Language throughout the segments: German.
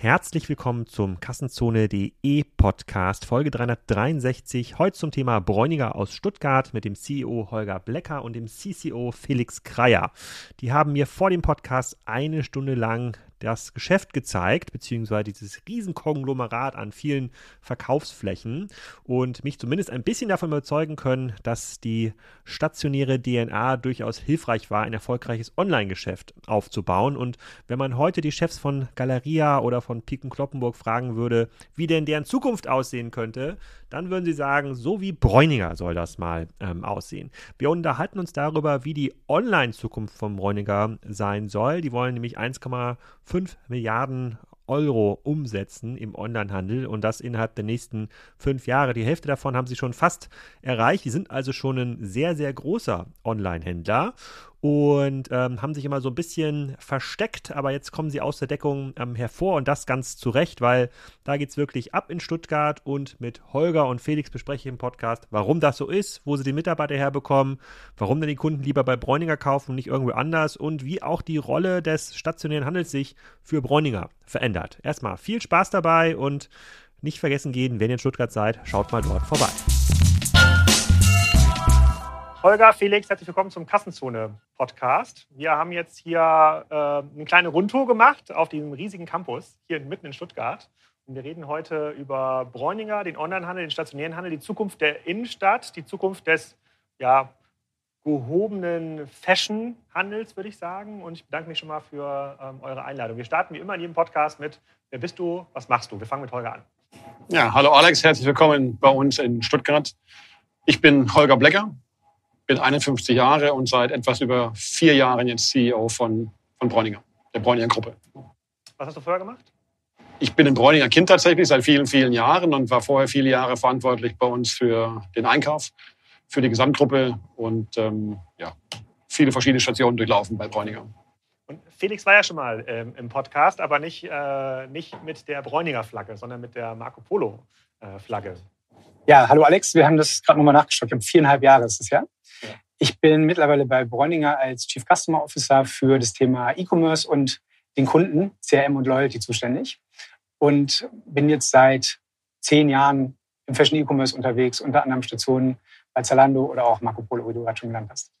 Herzlich willkommen zum Kassenzone.de Podcast, Folge 363. Heute zum Thema Bräuniger aus Stuttgart mit dem CEO Holger Blecker und dem CCO Felix Kreier. Die haben mir vor dem Podcast eine Stunde lang das Geschäft gezeigt, beziehungsweise dieses Riesenkonglomerat an vielen Verkaufsflächen und mich zumindest ein bisschen davon überzeugen können, dass die stationäre DNA durchaus hilfreich war, ein erfolgreiches Online-Geschäft aufzubauen. Und wenn man heute die Chefs von Galeria oder von Piken Kloppenburg fragen würde, wie denn deren Zukunft aussehen könnte, dann würden sie sagen, so wie Bräuniger soll das mal ähm, aussehen. Wir unterhalten uns darüber, wie die Online-Zukunft von Bräuniger sein soll. Die wollen nämlich 1,5 Milliarden Euro umsetzen im Onlinehandel und das innerhalb der nächsten fünf Jahre. Die Hälfte davon haben sie schon fast erreicht. Die sind also schon ein sehr, sehr großer Online-Händler und ähm, haben sich immer so ein bisschen versteckt, aber jetzt kommen sie aus der Deckung ähm, hervor und das ganz zu Recht, weil da geht es wirklich ab in Stuttgart und mit Holger und Felix bespreche ich im Podcast, warum das so ist, wo sie die Mitarbeiter herbekommen, warum denn die Kunden lieber bei Bräuninger kaufen und nicht irgendwo anders und wie auch die Rolle des stationären Handels sich für Bräuninger verändert. Erstmal viel Spaß dabei und nicht vergessen gehen, wenn ihr in Stuttgart seid, schaut mal dort vorbei. Holger, Felix, herzlich willkommen zum Kassenzone-Podcast. Wir haben jetzt hier äh, eine kleine Rundtour gemacht auf diesem riesigen Campus hier mitten in Stuttgart. Und wir reden heute über Bräuninger, den Onlinehandel, den stationären Handel, die Zukunft der Innenstadt, die Zukunft des ja, gehobenen Fashion-Handels, würde ich sagen. Und ich bedanke mich schon mal für ähm, eure Einladung. Wir starten wie immer in jedem Podcast mit Wer bist du? Was machst du? Wir fangen mit Holger an. Ja, hallo Alex, herzlich willkommen bei uns in Stuttgart. Ich bin Holger Blecker, bin 51 Jahre und seit etwas über vier Jahren jetzt CEO von, von Bräuninger, der Bräuninger Gruppe. Was hast du vorher gemacht? Ich bin ein Bräuninger Kind tatsächlich seit vielen, vielen Jahren und war vorher viele Jahre verantwortlich bei uns für den Einkauf, für die Gesamtgruppe und ähm, ja, viele verschiedene Stationen durchlaufen bei Bräuninger. Und Felix war ja schon mal ähm, im Podcast, aber nicht, äh, nicht mit der Bräuninger Flagge, sondern mit der Marco Polo äh, Flagge. Ja, hallo Alex, wir haben das gerade nochmal nachgeschaut. Ich habe viereinhalb Jahre ist das ja. Ich bin mittlerweile bei Bräuninger als Chief Customer Officer für das Thema E-Commerce und den Kunden, CRM und Loyalty zuständig. Und bin jetzt seit zehn Jahren im Fashion E-Commerce unterwegs, unter anderem Stationen bei Zalando oder auch Marco Polo, wie du gerade schon genannt hast.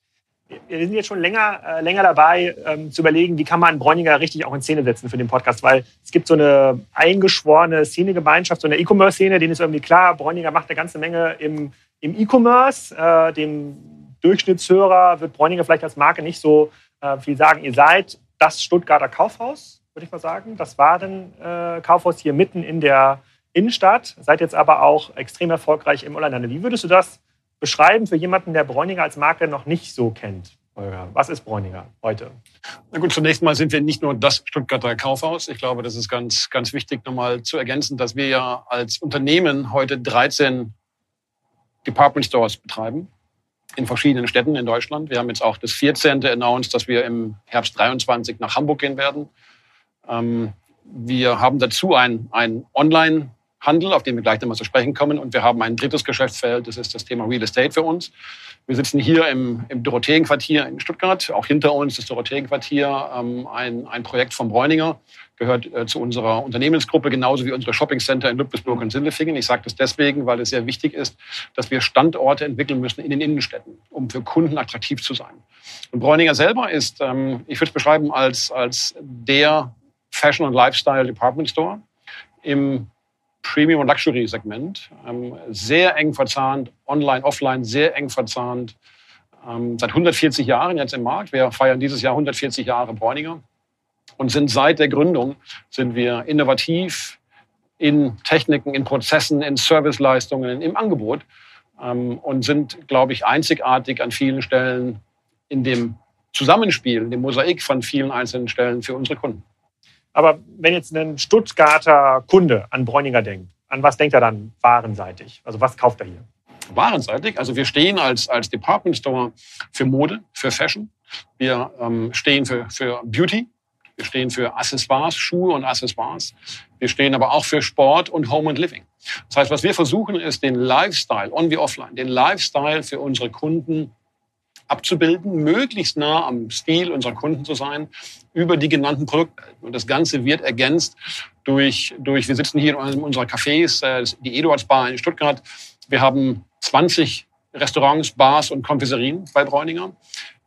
Wir sind jetzt schon länger, äh, länger dabei, ähm, zu überlegen, wie kann man Bräuninger richtig auch in Szene setzen für den Podcast, weil es gibt so eine eingeschworene Szenegemeinschaft, so eine E-Commerce-Szene, denen ist irgendwie klar, Bräuninger macht eine ganze Menge im, im E-Commerce, äh, dem Durchschnittshörer wird Bräuninger vielleicht als Marke nicht so äh, viel sagen. Ihr seid das Stuttgarter Kaufhaus, würde ich mal sagen. Das war ein äh, Kaufhaus hier mitten in der Innenstadt, seid jetzt aber auch extrem erfolgreich im Onlinehandel. Wie würdest du das beschreiben für jemanden, der Bräuninger als Marke noch nicht so kennt? Was ist Bräuninger heute? Na gut, zunächst mal sind wir nicht nur das Stuttgarter Kaufhaus. Ich glaube, das ist ganz, ganz wichtig, nochmal zu ergänzen, dass wir ja als Unternehmen heute 13 Department Stores betreiben in verschiedenen Städten in Deutschland. Wir haben jetzt auch das 14. announced, dass wir im Herbst 23 nach Hamburg gehen werden. Ähm, wir haben dazu ein, ein Online- Handel, auf den wir gleich nochmal zu sprechen kommen. Und wir haben ein drittes Geschäftsfeld, das ist das Thema Real Estate für uns. Wir sitzen hier im, im Dorotheenquartier in Stuttgart. Auch hinter uns das Dorotheenquartier, ähm, ein, ein Projekt von Bräuninger gehört äh, zu unserer Unternehmensgruppe, genauso wie unsere Shoppingcenter in Ludwigsburg und Sindelfingen. Ich sage das deswegen, weil es sehr wichtig ist, dass wir Standorte entwickeln müssen in den Innenstädten, um für Kunden attraktiv zu sein. Und Bräuninger selber ist, ähm, ich würde es beschreiben als, als der Fashion- und Lifestyle Department Store im Premium- und Luxury-Segment. Ähm, sehr eng verzahnt, online, offline, sehr eng verzahnt. Ähm, seit 140 Jahren jetzt im Markt. Wir feiern dieses Jahr 140 Jahre Bräuninger und sind seit der Gründung sind wir innovativ in Techniken, in Prozessen, in Serviceleistungen, im Angebot ähm, und sind, glaube ich, einzigartig an vielen Stellen in dem Zusammenspiel, in dem Mosaik von vielen einzelnen Stellen für unsere Kunden. Aber wenn jetzt ein Stuttgarter Kunde an Bräuninger denkt, an was denkt er dann warenseitig? Also was kauft er hier? Warenseitig, also wir stehen als, als Department Store für Mode, für Fashion. Wir ähm, stehen für, für Beauty, wir stehen für Accessoires, Schuhe und Accessoires. Wir stehen aber auch für Sport und Home and Living. Das heißt, was wir versuchen, ist den Lifestyle, on wie offline, den Lifestyle für unsere Kunden abzubilden, möglichst nah am Stil unserer Kunden zu sein, über die genannten Produkte. Und das Ganze wird ergänzt durch, durch wir sitzen hier in einem unserer Cafés, äh, die Eduards Bar in Stuttgart. Wir haben 20 Restaurants, Bars und Konfiserien bei Bräuninger,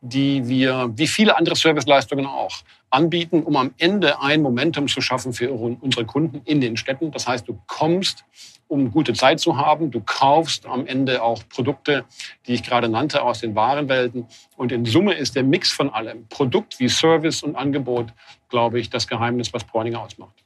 die wir, wie viele andere Serviceleistungen auch, anbieten, um am Ende ein Momentum zu schaffen für unsere Kunden in den Städten. Das heißt, du kommst, um gute Zeit zu haben. Du kaufst am Ende auch Produkte, die ich gerade nannte, aus den Warenwelten. Und in Summe ist der Mix von allem, Produkt wie Service und Angebot, glaube ich, das Geheimnis, was Bräuninger ausmacht.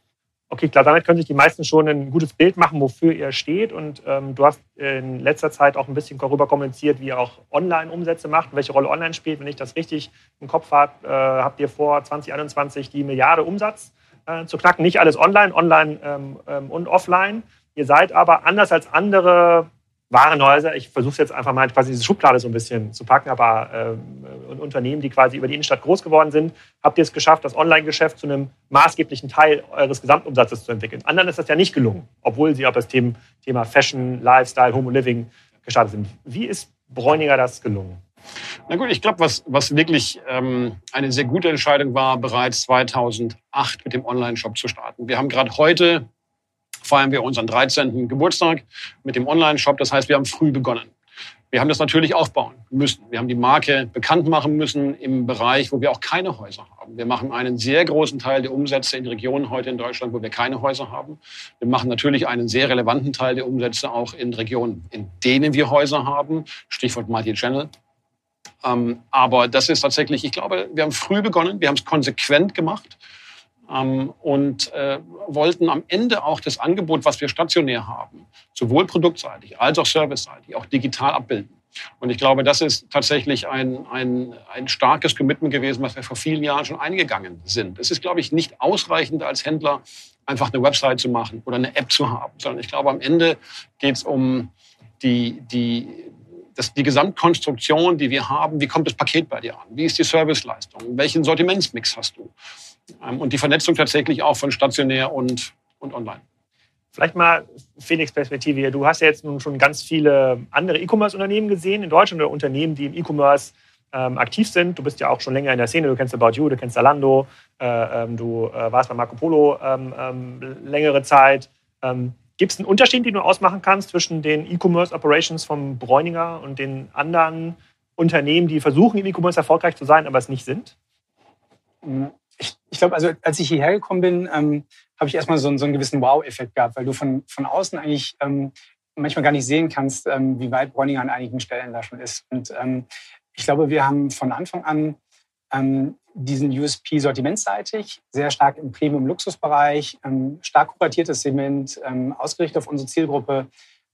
Okay, klar, damit können sich die meisten schon ein gutes Bild machen, wofür ihr steht. Und ähm, du hast in letzter Zeit auch ein bisschen darüber kommuniziert, wie ihr auch Online-Umsätze macht, welche Rolle Online spielt. Wenn ich das richtig im Kopf habe, äh, habt ihr vor 2021 die Milliarde Umsatz äh, zu knacken. Nicht alles online, online ähm, ähm, und offline. Ihr seid aber anders als andere Warenhäuser, ich versuche jetzt einfach mal quasi diese Schublade so ein bisschen zu packen, aber äh, Unternehmen, die quasi über die Innenstadt groß geworden sind, habt ihr es geschafft, das Online-Geschäft zu einem maßgeblichen Teil eures Gesamtumsatzes zu entwickeln. Anderen ist das ja nicht gelungen, obwohl sie auf das Thema Fashion, Lifestyle, Home Living gestartet sind. Wie ist Bräuniger das gelungen? Na gut, ich glaube, was, was wirklich ähm, eine sehr gute Entscheidung war, bereits 2008 mit dem Online-Shop zu starten. Wir haben gerade heute feiern wir unseren 13. Geburtstag mit dem Online-Shop. Das heißt, wir haben früh begonnen. Wir haben das natürlich aufbauen müssen. Wir haben die Marke bekannt machen müssen im Bereich, wo wir auch keine Häuser haben. Wir machen einen sehr großen Teil der Umsätze in Regionen heute in Deutschland, wo wir keine Häuser haben. Wir machen natürlich einen sehr relevanten Teil der Umsätze auch in Regionen, in denen wir Häuser haben. Stichwort Multi-Channel. Ähm, aber das ist tatsächlich, ich glaube, wir haben früh begonnen, wir haben es konsequent gemacht und äh, wollten am Ende auch das Angebot, was wir stationär haben, sowohl produktseitig als auch serviceseitig, auch digital abbilden. Und ich glaube, das ist tatsächlich ein, ein, ein starkes Commitment gewesen, was wir vor vielen Jahren schon eingegangen sind. Es ist, glaube ich, nicht ausreichend als Händler einfach eine Website zu machen oder eine App zu haben, sondern ich glaube, am Ende geht es um die, die, das, die Gesamtkonstruktion, die wir haben. Wie kommt das Paket bei dir an? Wie ist die Serviceleistung? Welchen Sortimentsmix hast du? Ähm, und die Vernetzung tatsächlich auch von stationär und, und online. Vielleicht mal Felix Perspektive hier. Du hast ja jetzt nun schon ganz viele andere E-Commerce-Unternehmen gesehen in Deutschland oder Unternehmen, die im E-Commerce ähm, aktiv sind. Du bist ja auch schon länger in der Szene. Du kennst About You, du kennst Zalando, äh, ähm, du äh, warst bei Marco Polo ähm, ähm längere Zeit. Ähm, Gibt es einen Unterschied, den du ausmachen kannst zwischen den E-Commerce Operations vom Bräuninger und den anderen Unternehmen, die versuchen, im E-Commerce erfolgreich zu sein, aber es nicht sind? Ich, ich glaube, also als ich hierher gekommen bin, ähm, habe ich erstmal so, so einen gewissen Wow-Effekt gehabt, weil du von, von außen eigentlich ähm, manchmal gar nicht sehen kannst, ähm, wie weit Bräuninger an einigen Stellen da schon ist. Und ähm, ich glaube, wir haben von Anfang an ähm, diesen USP sortimentseitig, sehr stark im Premium-Luxusbereich, ähm, stark kuratiertes Segment, ähm, ausgerichtet auf unsere Zielgruppe,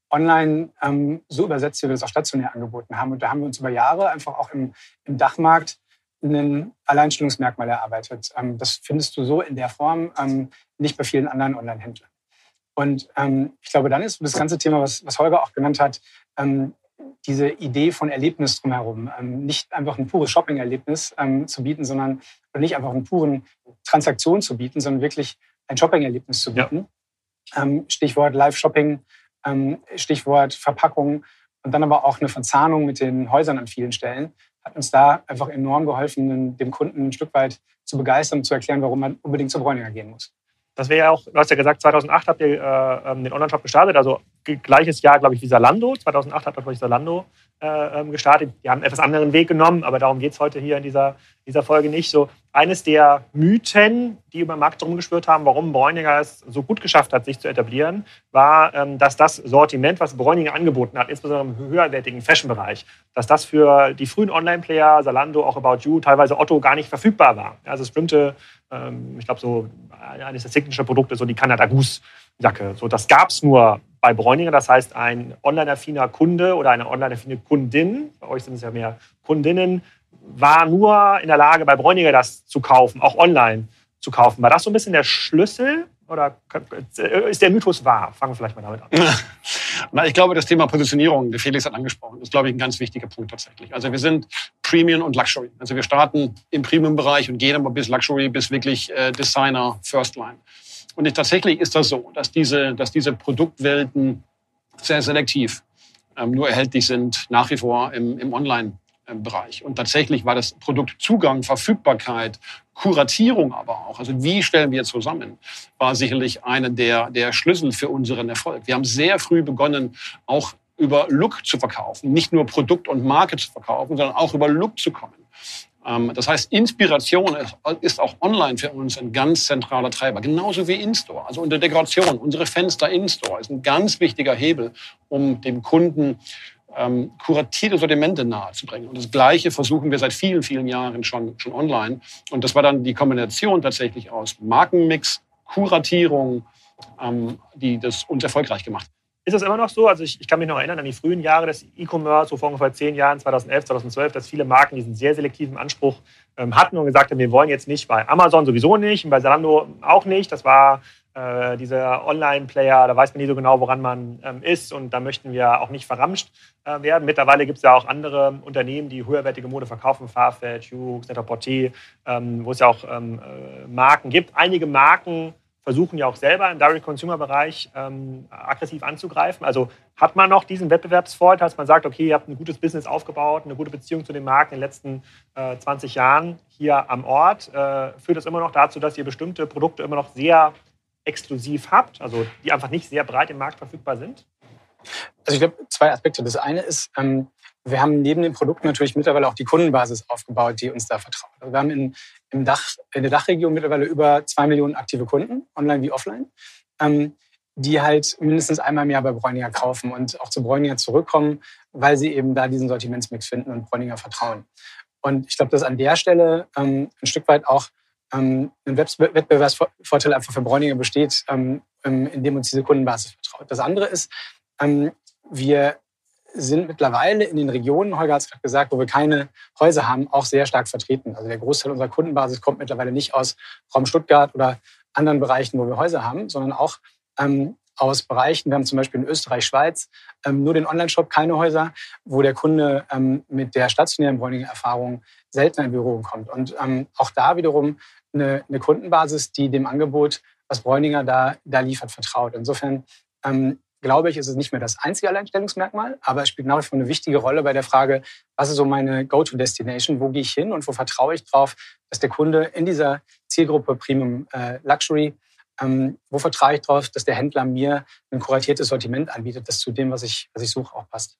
online ähm, so übersetzt, wie wir das auch stationär angeboten haben. Und da haben wir uns über Jahre einfach auch im, im Dachmarkt ein Alleinstellungsmerkmal erarbeitet. Ähm, das findest du so in der Form ähm, nicht bei vielen anderen Online-Händlern. Und ähm, ich glaube, dann ist das ganze Thema, was, Holger auch genannt hat, diese Idee von Erlebnis drumherum. nicht einfach ein pures Shopping-Erlebnis zu bieten, sondern oder nicht einfach einen puren Transaktion zu bieten, sondern wirklich ein Shopping-Erlebnis zu bieten. Ja. Stichwort Live-Shopping, Stichwort Verpackung und dann aber auch eine Verzahnung mit den Häusern an vielen Stellen, hat uns da einfach enorm geholfen, dem Kunden ein Stück weit zu begeistern und zu erklären, warum man unbedingt zur Bräuninger gehen muss. Das wäre ja auch, du hast ja gesagt, 2008 habt ihr äh, ähm, den Online-Shop gestartet, also gleiches Jahr, glaube ich, wie Salando. 2008 hat, glaube ich, Salando äh, ähm, gestartet. Die haben einen etwas anderen Weg genommen, aber darum geht es heute hier in dieser, dieser Folge nicht. So eines der Mythen, die über den Markt rumgeschwört haben, warum Bräuninger es so gut geschafft hat, sich zu etablieren, war, ähm, dass das Sortiment, was Bräuninger angeboten hat, insbesondere im höherwertigen Fashion-Bereich, dass das für die frühen Online-Player, Salando, auch About You, teilweise Otto gar nicht verfügbar war. Also es bestimmte, ähm, ich glaube, so eines der Signature-Produkte, so die Canada Goose-Jacke. So, das gab es nur bei Bräuninger. Das heißt, ein online-affiner Kunde oder eine online-affine Kundin, bei euch sind es ja mehr Kundinnen, war nur in der Lage, bei Bräuninger das zu kaufen, auch online zu kaufen. War das so ein bisschen der Schlüssel oder ist der Mythos wahr? Fangen wir vielleicht mal damit an. Na, ich glaube, das Thema Positionierung, der Felix hat angesprochen, ist, glaube ich, ein ganz wichtiger Punkt tatsächlich. Also wir sind Premium und Luxury. Also wir starten im Premium-Bereich und gehen aber bis Luxury, bis wirklich äh, Designer, First Line. Und ich, tatsächlich ist das so, dass diese, dass diese Produktwelten sehr selektiv ähm, nur erhältlich sind, nach wie vor im, im Online Bereich. Und tatsächlich war das Produktzugang, Verfügbarkeit, Kuratierung aber auch, also wie stellen wir zusammen, war sicherlich einer der, der Schlüssel für unseren Erfolg. Wir haben sehr früh begonnen, auch über Look zu verkaufen, nicht nur Produkt und Marke zu verkaufen, sondern auch über Look zu kommen. Ähm, das heißt, Inspiration ist auch online für uns ein ganz zentraler Treiber, genauso wie In-Store. Also unsere Dekoration, unsere Fenster In-Store ist ein ganz wichtiger Hebel, um dem Kunden ähm, kuratierte Sortimente nahezubringen. Und das Gleiche versuchen wir seit vielen, vielen Jahren schon, schon online. Und das war dann die Kombination tatsächlich aus Markenmix, Kuratierung, ähm, die das uns erfolgreich gemacht hat. Ist das immer noch so? Also ich, ich kann mich noch erinnern an die frühen Jahre des E-Commerce, so vor ungefähr zehn Jahren, 2011, 2012, dass viele Marken diesen sehr selektiven Anspruch ähm, hatten und gesagt haben, wir wollen jetzt nicht bei Amazon sowieso nicht und bei Zalando auch nicht. Das war äh, dieser Online-Player, da weiß man nie so genau, woran man ähm, ist und da möchten wir auch nicht verramscht äh, werden. Mittlerweile gibt es ja auch andere Unternehmen, die höherwertige Mode verkaufen, Farfetch, Hughes, Net-a-Porter, ähm, wo es ja auch ähm, äh, Marken gibt. Einige Marken versuchen ja auch selber im Direct-Consumer-Bereich ähm, aggressiv anzugreifen. Also hat man noch diesen Wettbewerbsvorteil, dass man sagt, okay, ihr habt ein gutes Business aufgebaut, eine gute Beziehung zu den Marken in den letzten äh, 20 Jahren hier am Ort. Äh, führt das immer noch dazu, dass ihr bestimmte Produkte immer noch sehr exklusiv habt, also die einfach nicht sehr breit im Markt verfügbar sind? Also ich glaube, zwei Aspekte. Das eine ist, ähm, wir haben neben den Produkten natürlich mittlerweile auch die Kundenbasis aufgebaut, die uns da vertraut. Also wir haben in, im Dach, in der Dachregion mittlerweile über zwei Millionen aktive Kunden, online wie offline, ähm, die halt mindestens einmal im Jahr bei Bräuninger kaufen und auch zu Bräuninger zurückkommen, weil sie eben da diesen Sortimentsmix finden und Bräuninger vertrauen. Und ich glaube, dass an der Stelle ähm, ein Stück weit auch ähm, ein Wettbewerbsvorteil einfach für Bräuninger besteht, ähm, indem uns diese Kundenbasis vertraut. Das andere ist, ähm, wir sind mittlerweile in den Regionen, Holger hat es gerade gesagt, wo wir keine Häuser haben, auch sehr stark vertreten. Also der Großteil unserer Kundenbasis kommt mittlerweile nicht aus Raum Stuttgart oder anderen Bereichen, wo wir Häuser haben, sondern auch ähm, aus Bereichen, wir haben zum Beispiel in Österreich, Schweiz, ähm, nur den Online-Shop, keine Häuser, wo der Kunde ähm, mit der stationären Bräuninger-Erfahrung seltener in Berührung kommt. Und ähm, auch da wiederum eine, eine, Kundenbasis, die dem Angebot, was Bräuninger da, da liefert, vertraut. Insofern ähm, glaube ich, ist es nicht mehr das einzige Alleinstellungsmerkmal, aber es spielt nach wie vor eine wichtige Rolle bei der Frage, was ist so meine Go-to-Destination, wo gehe ich hin und wo vertraue ich drauf, dass der Kunde in dieser Zielgruppe Premium äh, Luxury, ähm, wo vertraue ich drauf, dass der Händler mir ein kuratiertes Sortiment anbietet, das zu dem, was ich, was ich suche, auch passt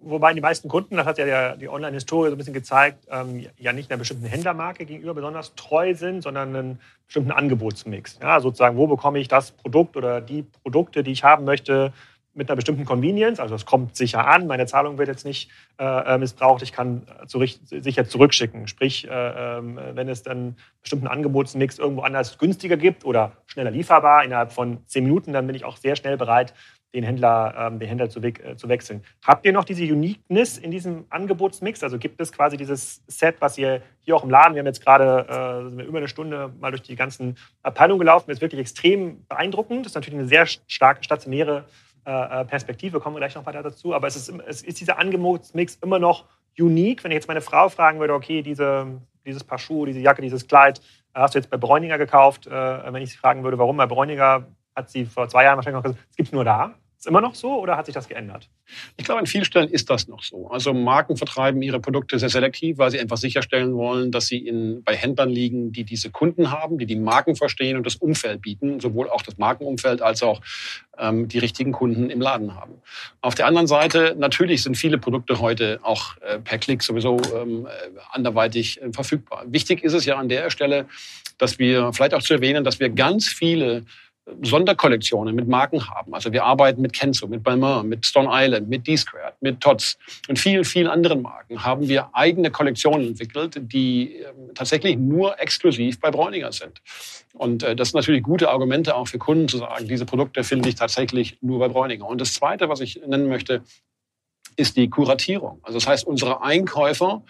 wobei die meisten Kunden, das hat ja die Online-Historie so ein bisschen gezeigt, ähm, ja nicht einer bestimmten Händlermarke gegenüber besonders treu sind, sondern einen bestimmten Angebotsmix. Ja, sozusagen, wo bekomme ich das Produkt oder die Produkte, die ich haben möchte, mit einer bestimmten Convenience, also es kommt sicher an, meine Zahlung wird jetzt nicht äh, äh missbraucht, ich kann sicher zurückschicken. Sprich, äh, ähm, wenn es dann einen bestimmten Angebotsmix irgendwo anders günstiger gibt oder schneller lieferbar innerhalb von zehn Minuten, dann bin ich auch sehr schnell bereit, den Händler, ähm, den Händler zu, äh, zu, wechseln. Habt ihr noch diese Uniqueness in diesem Angebotsmix? Also gibt es quasi dieses Set, was ihr hier auch im Laden, wir haben jetzt gerade äh, über eine Stunde mal durch die ganzen Abteilungen gelaufen, ist wirklich extrem beeindruckend. Das ist natürlich eine sehr starke stationäre äh, äh, Perspektive, kommen wir gleich noch weiter dazu. Aber es ist, es ist dieser Angebotsmix immer noch unique. Wenn ich jetzt meine Frau fragen würde, okay, diese, dieses Paar Schuhe, diese Jacke, dieses Kleid, äh, hast du jetzt bei Bräuninger gekauft? Äh, wenn ich sie fragen würde, warum bei Bräuninger, hat sie vor zwei Jahren wahrscheinlich noch gesagt, es gibt nur da. Ist immer noch so oder hat sich das geändert? Ich glaube, an vielen Stellen ist das noch so. Also Marken vertreiben ihre Produkte sehr selektiv, weil sie einfach sicherstellen wollen, dass sie in, bei Händlern liegen, die diese Kunden haben, die die Marken verstehen und das Umfeld bieten, sowohl auch das Markenumfeld als auch ähm, die richtigen Kunden im Laden haben. Auf der anderen Seite, natürlich sind viele Produkte heute auch äh, per Klick sowieso ähm, äh, anderweitig äh, verfügbar. Wichtig ist es ja an der Stelle, dass wir vielleicht auch zu erwähnen, dass wir ganz viele Sonderkollektionen mit Marken haben. Also wir arbeiten mit Kenzo, mit Balmain, mit Stone Island, mit D-Squared, mit Tots und vielen, vielen anderen Marken haben wir eigene Kollektionen entwickelt, die ähm, tatsächlich nur exklusiv bei Bräuninger sind. Und äh, das sind natürlich gute Argumente auch für Kunden zu sagen, diese Produkte finde ich tatsächlich nur bei Bräuninger. Und das Zweite, was ich nennen möchte, ist die Kuratierung. Also das heißt, unsere Einkäufer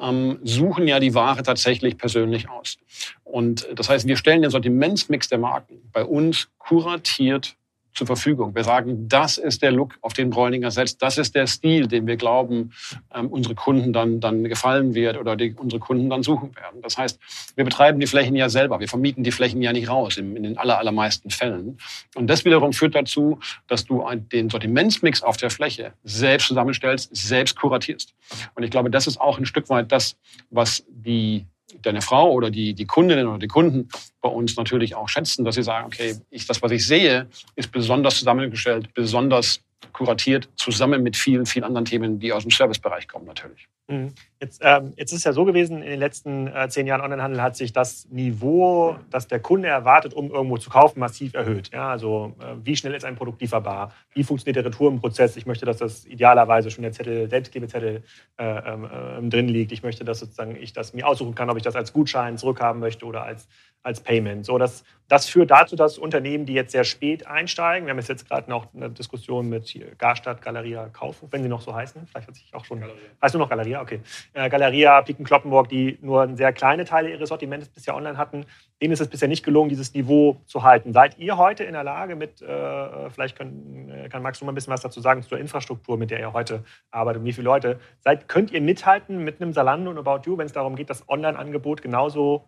ähm, suchen ja die Ware tatsächlich persönlich aus. Und das heißt, wir stellen den Sortimentsmix der Marken bei uns kuratiert zur Verfügung. Wir sagen, das ist der Look, auf den Bräuninger setzt. Das ist der Stil, den wir glauben, ähm, unsere Kunden dann, dann gefallen wird oder die unsere Kunden dann suchen werden. Das heißt, wir betreiben die Flächen ja selber. Wir vermieten die Flächen ja nicht raus in, in den aller, allermeisten Fällen. Und das wiederum führt dazu, dass du den Sortimentsmix auf der Fläche selbst zusammenstellst, selbst kuratierst. Und ich glaube, das ist auch ein Stück weit das, was die deine Frau oder die, die Kundinnen oder die Kunden bei uns natürlich auch schätzen, dass sie sagen, okay, ich, das, was ich sehe, ist besonders zusammengestellt, besonders kuratiert, zusammen mit vielen, vielen anderen Themen, die aus dem Servicebereich kommen natürlich. Mhm. Jetzt, ähm, jetzt ist es ja so gewesen, in den letzten äh, zehn Jahren Onlinehandel hat sich das Niveau, das der Kunde erwartet, um irgendwo zu kaufen, massiv erhöht. Ja, also äh, wie schnell ist ein Produkt lieferbar? Wie funktioniert der Retourenprozess? Ich möchte, dass das idealerweise schon der Zettel, Selbstgebezettel äh, ähm, äh, drin liegt. Ich möchte, dass sozusagen ich das mir aussuchen kann, ob ich das als Gutschein zurückhaben möchte oder als als Payment. So, das, das führt dazu, dass Unternehmen, die jetzt sehr spät einsteigen, wir haben jetzt gerade noch eine Diskussion mit Garstadt, Galeria, Kaufhof, wenn sie noch so heißen, vielleicht hat sich auch schon, Galeria. heißt nur noch Galeria, okay. Äh, Galeria, Piken Kloppenburg, die nur sehr kleine Teile ihres Sortiments bisher online hatten, denen ist es bisher nicht gelungen, dieses Niveau zu halten. Seid ihr heute in der Lage mit, äh, vielleicht äh, kann Max noch mal ein bisschen was dazu sagen zur Infrastruktur, mit der ihr heute arbeitet und wie viele Leute, seid, könnt ihr mithalten mit einem Salando und About You, wenn es darum geht, das Online-Angebot genauso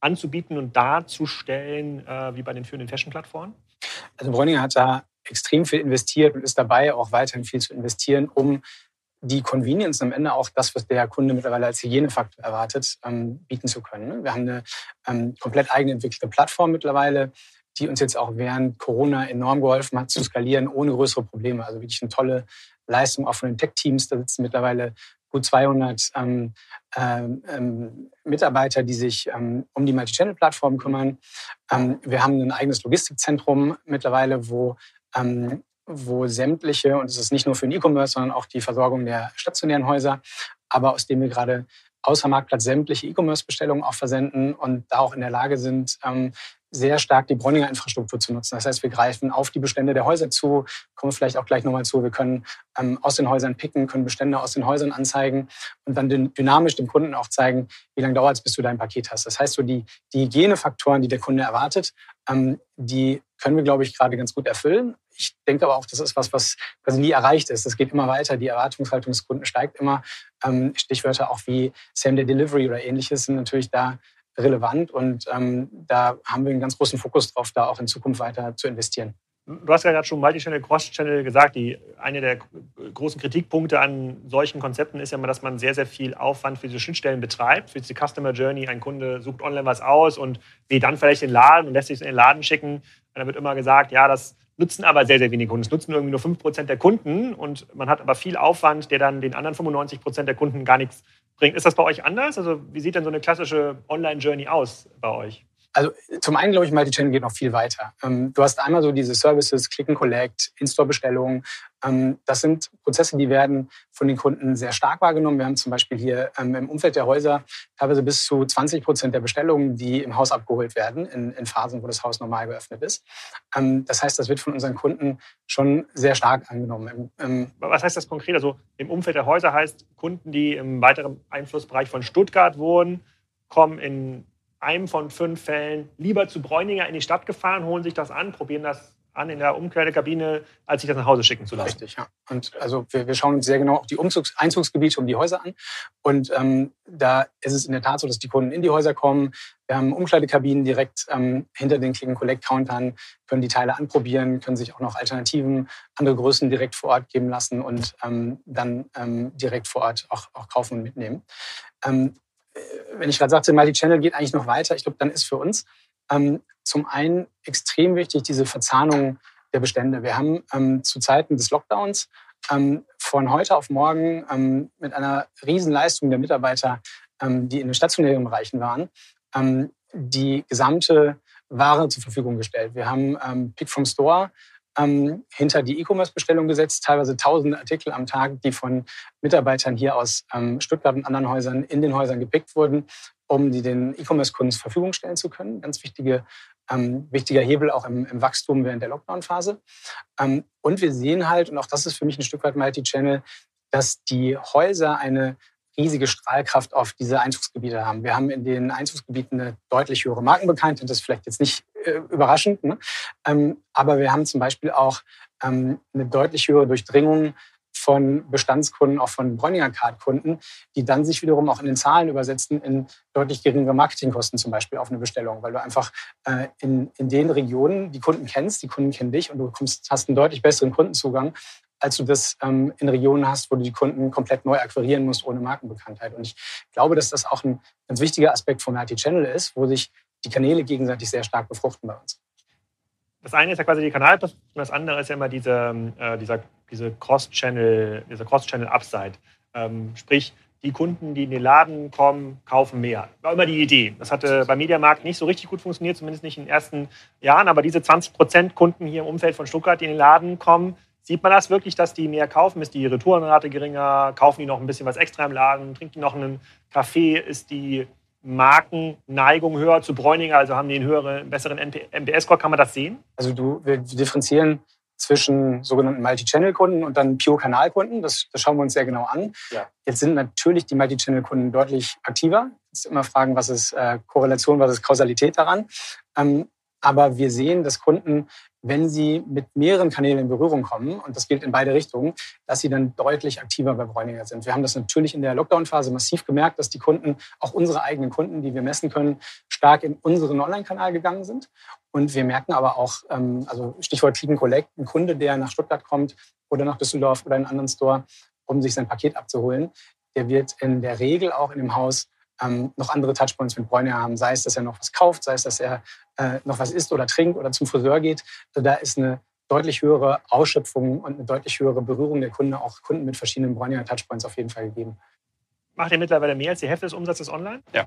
anzubieten und darzustellen wie bei den führenden Fashion-Plattformen? Also Bräuninger hat da extrem viel investiert und ist dabei, auch weiterhin viel zu investieren, um die Convenience am Ende auch das, was der Kunde mittlerweile als Hygienefaktor erwartet, ähm, bieten zu können. Ne? Wir haben eine ähm, komplett eigene entwickelte Plattform mittlerweile, die uns jetzt auch während Corona enorm geholfen hat zu skalieren ohne größere Probleme. Also wirklich eine tolle Leistung auch von den Tech-Teams. Da sitzen mittlerweile gut 200 ähm, ähm, ähm, Mitarbeiter, die sich ähm, um die Multi-Channel-Plattform kümmern. Ähm, wir haben ein eigenes Logistikzentrum mittlerweile, wo, ähm, wo sämtliche, und es ist nicht nur für den E-Commerce, sondern auch die Versorgung der stationären Häuser, aber aus dem wir gerade außer Marktplatz sämtliche E-Commerce-Bestellungen auch versenden und da auch in der Lage sind, sehr stark die Bräuninger Infrastruktur zu nutzen. Das heißt, wir greifen auf die Bestände der Häuser zu, kommen vielleicht auch gleich nochmal zu. Wir können ähm, aus den Häusern picken, können Bestände aus den Häusern anzeigen und dann dynamisch dem Kunden auch zeigen, wie lange dauert es, bis du dein Paket hast. Das heißt, so die, die Hygienefaktoren, die der Kunde erwartet, ähm, die können wir, glaube ich, gerade ganz gut erfüllen. Ich denke aber auch, das ist was, was quasi nie erreicht ist. Das geht immer weiter. Die Erwartungshaltung des Kunden steigt immer. Ähm, Stichwörter auch wie Same-Day Delivery oder ähnliches sind natürlich da relevant und ähm, da haben wir einen ganz großen Fokus drauf, da auch in Zukunft weiter zu investieren. Du hast ja gerade schon Multichannel, Cross-Channel gesagt. Die, eine der großen Kritikpunkte an solchen Konzepten ist ja immer, dass man sehr, sehr viel Aufwand für diese Schnittstellen betreibt, für diese Customer Journey. Ein Kunde sucht online was aus und will dann vielleicht den Laden und lässt sich in den Laden schicken. Und dann wird immer gesagt, ja, das nutzen aber sehr, sehr wenige Kunden. Es nutzen irgendwie nur 5% der Kunden und man hat aber viel Aufwand, der dann den anderen 95% der Kunden gar nichts bringt. Ist das bei euch anders? Also wie sieht denn so eine klassische Online-Journey aus bei euch? Also zum einen glaube ich, Multi-Channel geht noch viel weiter. Ähm, du hast einmal so diese Services, Click and Collect, In-Store-Bestellungen. Ähm, das sind Prozesse, die werden von den Kunden sehr stark wahrgenommen. Wir haben zum Beispiel hier ähm, im Umfeld der Häuser teilweise bis zu 20 Prozent der Bestellungen, die im Haus abgeholt werden, in, in Phasen, wo das Haus normal geöffnet ist. Das heißt, das wird von unseren Kunden schon sehr stark angenommen. Was heißt das konkret? Also im Umfeld der Häuser heißt Kunden, die im weiteren Einflussbereich von Stuttgart wohnen, kommen in einem von fünf Fällen lieber zu Bräuninger in die Stadt gefahren, holen sich das an, probieren das an in der Umkleidekabine, als sich das nach Hause schicken zu lassen. Richtig, ja. Und also wir, wir schauen uns sehr genau auch die Umzugs Einzugsgebiete um die Häuser an. Und ähm, da ist es in der Tat so, dass die Kunden in die Häuser kommen. Wir haben Umkleidekabinen direkt ähm, hinter den Click-and-Collect-Countern, können die Teile anprobieren, können sich auch noch Alternativen, andere Größen direkt vor Ort geben lassen und ähm, dann ähm, direkt vor Ort auch, auch kaufen und mitnehmen. Ähm, wenn ich gerade sagte, Multi-Channel geht eigentlich noch weiter, ich glaube, dann ist für uns ähm, zum einen extrem wichtig diese Verzahnung der Bestände. Wir haben ähm, zu Zeiten des Lockdowns ähm, von heute auf morgen ähm, mit einer riesen Leistung der Mitarbeiter, ähm, die in den stationären Bereichen waren, ähm, die gesamte Ware zur Verfügung gestellt. Wir haben Pick from Store ähm, hinter die E-Commerce-Bestellung gesetzt, teilweise tausende Artikel am Tag, die von Mitarbeitern hier aus ähm, Stuttgart und anderen Häusern in den Häusern gepickt wurden, um die den E-Commerce-Kunden zur Verfügung stellen zu können. Ganz wichtige, ähm, wichtiger Hebel auch im, im Wachstum während der Lockdown-Phase. Ähm, und wir sehen halt, und auch das ist für mich ein Stück weit Multi-Channel, dass die Häuser eine riesige Strahlkraft auf diese Einzugsgebiete haben. Wir haben in den Einzugsgebieten eine deutlich höhere Markenbekanntheit. Das ist vielleicht jetzt nicht äh, überraschend. Ne? Ähm, aber wir haben zum Beispiel auch ähm, eine deutlich höhere Durchdringung von Bestandskunden, auch von Bräuninger Card-Kunden, die dann sich wiederum auch in den Zahlen übersetzen in deutlich geringere Marketingkosten zum Beispiel auf eine Bestellung, weil du einfach äh, in, in den Regionen die Kunden kennst, die Kunden kennen dich und du kommst, hast einen deutlich besseren Kundenzugang, als du das ähm, in Regionen hast, wo du die Kunden komplett neu akquirieren musst ohne Markenbekanntheit. Und ich glaube, dass das auch ein ganz wichtiger Aspekt vom IT-Channel ist, wo sich die Kanäle gegenseitig sehr stark befruchten bei uns. Das eine ist ja quasi die Kanalbefruchtung, das andere ist ja immer diese, äh, dieser diese Cross-Channel, dieser Cross-Channel-Upside. Ähm, sprich, die Kunden, die in den Laden kommen, kaufen mehr. War immer die Idee. Das hatte beim Mediamarkt nicht so richtig gut funktioniert, zumindest nicht in den ersten Jahren. Aber diese 20 Prozent Kunden hier im Umfeld von Stuttgart, die in den Laden kommen, sieht man das wirklich, dass die mehr kaufen? Ist die Retourenrate geringer? Kaufen die noch ein bisschen was extra im Laden? Trinken die noch einen Kaffee? Ist die Markenneigung höher zu Bräuninger? Also haben die einen höheren, besseren MPS-Score? Kann man das sehen? Also du, wir differenzieren zwischen sogenannten Multi-Channel-Kunden und dann Pure-Kanal-Kunden. Das, das, schauen wir uns sehr genau an. Ja. Jetzt sind natürlich die Multi-Channel-Kunden deutlich aktiver. Jetzt immer fragen, was ist äh, Korrelation, was ist Kausalität daran. Ähm, aber wir sehen, dass Kunden wenn sie mit mehreren Kanälen in Berührung kommen, und das gilt in beide Richtungen, dass sie dann deutlich aktiver bei Bräuninger sind. Wir haben das natürlich in der Lockdown-Phase massiv gemerkt, dass die Kunden, auch unsere eigenen Kunden, die wir messen können, stark in unseren Online-Kanal gegangen sind. Und wir merken aber auch, ähm, also Stichwort Click Collect, ein Kunde, der nach Stuttgart kommt oder nach Düsseldorf oder in einen anderen Store, um sich sein Paket abzuholen, der wird in der Regel auch in dem Haus ähm, noch andere Touchpoints mit Bräuninger haben, sei es, dass er noch was kauft, sei es, dass er äh, noch was isst oder trinkt oder zum Friseur geht. Also da ist eine deutlich höhere Ausschöpfung und eine deutlich höhere Berührung der Kunden, auch Kunden mit verschiedenen Bräuninger Touchpoints auf jeden Fall gegeben. Macht ihr mittlerweile mehr als die Hälfte des Umsatzes online? Ja.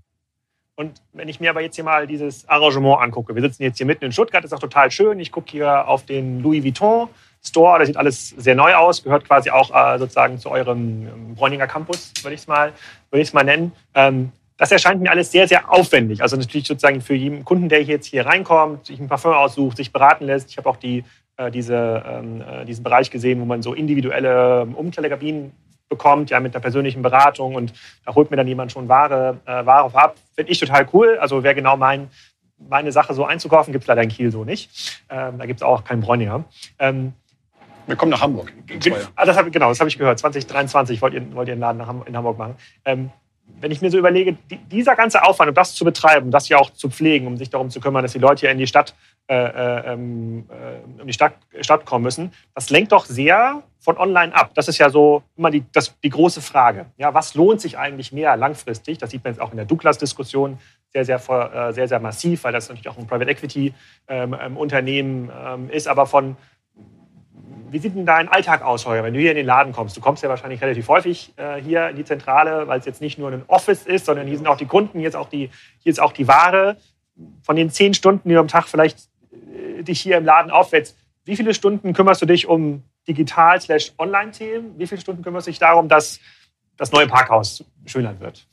Und wenn ich mir aber jetzt hier mal dieses Arrangement angucke, wir sitzen jetzt hier mitten in Stuttgart, das ist auch total schön. Ich gucke hier auf den Louis Vuitton Store, das sieht alles sehr neu aus, gehört quasi auch äh, sozusagen zu eurem ähm, Bräuninger Campus, würde ich es mal, würd mal nennen. Ähm, das erscheint mir alles sehr, sehr aufwendig. Also natürlich sozusagen für jeden Kunden, der jetzt hier reinkommt, sich ein Parfum aussucht, sich beraten lässt. Ich habe auch die, äh, diese, ähm, äh, diesen Bereich gesehen, wo man so individuelle ähm, Umkleidekabinen bekommt, ja, mit einer persönlichen Beratung und da holt mir dann jemand schon Ware, äh, Ware ab. Finde ich total cool. Also wäre genau mein, meine Sache so einzukaufen, gibt es leider in Kiel so nicht. Ähm, da gibt es auch keinen Bräuninger. Ähm, wir kommen nach Hamburg. Ah, das hab, genau, das habe ich gehört. 2023 wollt ihr, wollt ihr einen Laden in Hamburg machen. Ähm, wenn ich mir so überlege, dieser ganze Aufwand, um das zu betreiben, das ja auch zu pflegen, um sich darum zu kümmern, dass die Leute hier in die Stadt, äh, äh, ähm, äh, die Stadt, Stadt kommen müssen, das lenkt doch sehr von online ab. Das ist ja so immer die, das, die große Frage. Ja, was lohnt sich eigentlich mehr langfristig? Das sieht man jetzt auch in der Douglas-Diskussion sehr, sehr, äh, sehr, sehr massiv, weil das natürlich auch ein Private Equity-Unternehmen ähm, ähm, ähm, ist, aber von wie sieht denn dein Alltag aus, Heuer, wenn du hier in den Laden kommst? Du kommst ja wahrscheinlich relativ häufig äh, hier in die Zentrale, weil es jetzt nicht nur ein Office ist, sondern hier sind auch die Kunden, hier ist auch die, hier ist auch die Ware. Von den zehn Stunden, die du am Tag vielleicht äh, dich hier im Laden aufwärts, wie viele Stunden kümmerst du dich um Digital-Online-Themen? Wie viele Stunden kümmerst du dich darum, dass das neue Parkhaus schöner wird?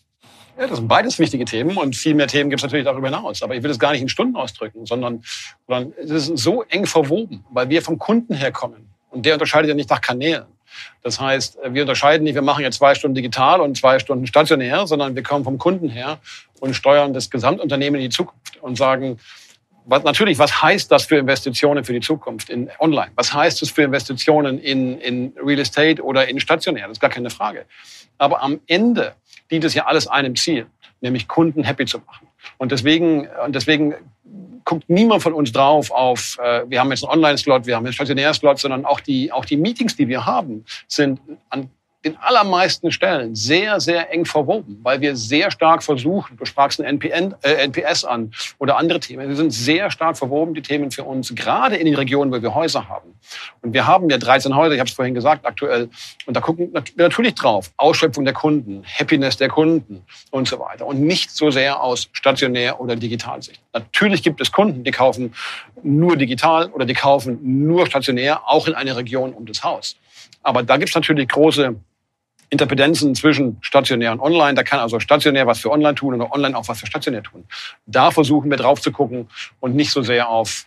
Ja, das sind beides wichtige Themen und viel mehr Themen gibt es natürlich darüber hinaus. Aber ich will es gar nicht in Stunden ausdrücken, sondern, sondern es ist so eng verwoben, weil wir vom Kunden herkommen. Und der unterscheidet ja nicht nach Kanälen. Das heißt, wir unterscheiden nicht, wir machen jetzt zwei Stunden digital und zwei Stunden stationär, sondern wir kommen vom Kunden her und steuern das Gesamtunternehmen in die Zukunft und sagen, was, natürlich, was heißt das für Investitionen für die Zukunft in Online? Was heißt es für Investitionen in, in Real Estate oder in stationär? Das ist gar keine Frage. Aber am Ende dient es ja alles einem Ziel, nämlich Kunden happy zu machen. Und deswegen, und deswegen guckt niemand von uns drauf auf, äh, wir haben jetzt einen Online-Slot, wir haben einen Stationär-Slot, sondern auch die, auch die Meetings, die wir haben, sind an den allermeisten Stellen sehr, sehr eng verwoben, weil wir sehr stark versuchen, du sprachst ein NPN, äh, NPS an oder andere Themen, wir sind sehr stark verwoben, die Themen für uns, gerade in den Regionen, wo wir Häuser haben. Und wir haben ja 13 Häuser, ich habe es vorhin gesagt, aktuell, und da gucken wir natürlich drauf, Ausschöpfung der Kunden, Happiness der Kunden und so weiter und nicht so sehr aus stationär oder Digitalsicht. Natürlich gibt es Kunden, die kaufen nur digital oder die kaufen nur stationär, auch in einer Region um das Haus. Aber da gibt es natürlich große Interpedenzen zwischen stationär und online. Da kann also stationär was für online tun oder online auch was für stationär tun. Da versuchen wir drauf zu gucken und nicht so sehr auf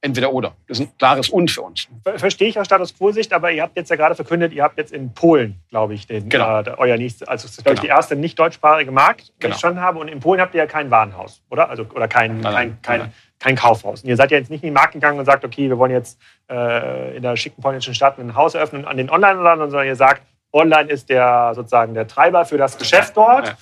entweder oder. Das ist ein klares Und für uns. Verstehe ich aus Status Quo-Sicht, aber ihr habt jetzt ja gerade verkündet, ihr habt jetzt in Polen, glaube ich, den, genau. äh, euer nächstes, also das ist, glaube ich, genau. die erste nicht deutschsprachige Markt, genau. ich schon habe. Und in Polen habt ihr ja kein Warenhaus, oder? Also, oder kein, nein, kein, kein, nein. kein Kaufhaus. Und ihr seid ja jetzt nicht in den Markt gegangen und sagt, okay, wir wollen jetzt äh, in der schicken polnischen Stadt ein Haus eröffnen an den Online-Laden, sondern ihr sagt, Online ist der sozusagen der Treiber für das Geschäft dort. Ja.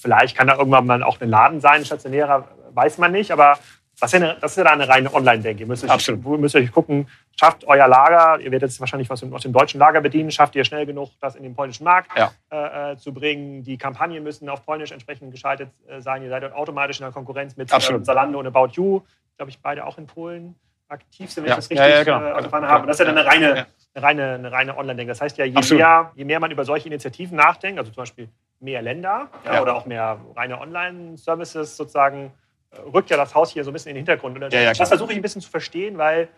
Vielleicht kann da irgendwann mal auch ein Laden sein, stationärer, weiß man nicht, aber das ist ja, eine, das ist ja eine reine Online-Denke. Ihr müsst euch, Absolut. müsst euch gucken, schafft euer Lager, ihr werdet jetzt wahrscheinlich was aus dem deutschen Lager bedienen, schafft ihr schnell genug, das in den polnischen Markt ja. äh, zu bringen. Die Kampagnen müssen auf Polnisch entsprechend geschaltet äh, sein. Ihr seid dort automatisch in der Konkurrenz mit äh, Zalando und About You. Glaube ich, beide auch in Polen aktiv sind, wenn ja. ich das richtig ja, genau. äh, erfahren habe. Das ist ja dann eine reine, eine reine, eine reine Online-Denke. Das heißt ja, je mehr, je mehr man über solche Initiativen nachdenkt, also zum Beispiel mehr Länder oder auch mehr reine Online-Services sozusagen, rückt ja das Haus hier so ein bisschen in den Hintergrund. Und ja, ja, das versuche ich ein bisschen zu verstehen, weil äh,